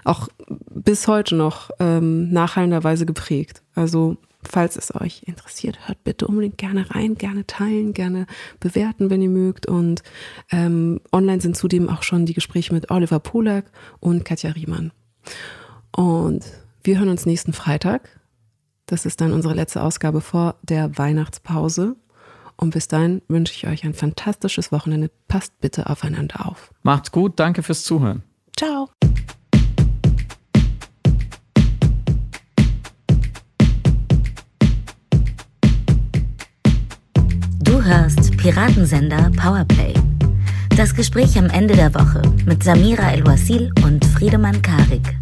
auch bis heute noch ähm, nachhallenderweise geprägt. Also falls es euch interessiert, hört bitte unbedingt gerne rein, gerne teilen, gerne bewerten, wenn ihr mögt. Und ähm, online sind zudem auch schon die Gespräche mit Oliver Polak und Katja Riemann. Und wir hören uns nächsten Freitag das ist dann unsere letzte Ausgabe vor der Weihnachtspause. Und bis dahin wünsche ich euch ein fantastisches Wochenende. Passt bitte aufeinander auf. Macht's gut, danke fürs Zuhören. Ciao. Du hörst Piratensender Powerplay. Das Gespräch am Ende der Woche mit Samira El-Wasil und Friedemann Karik.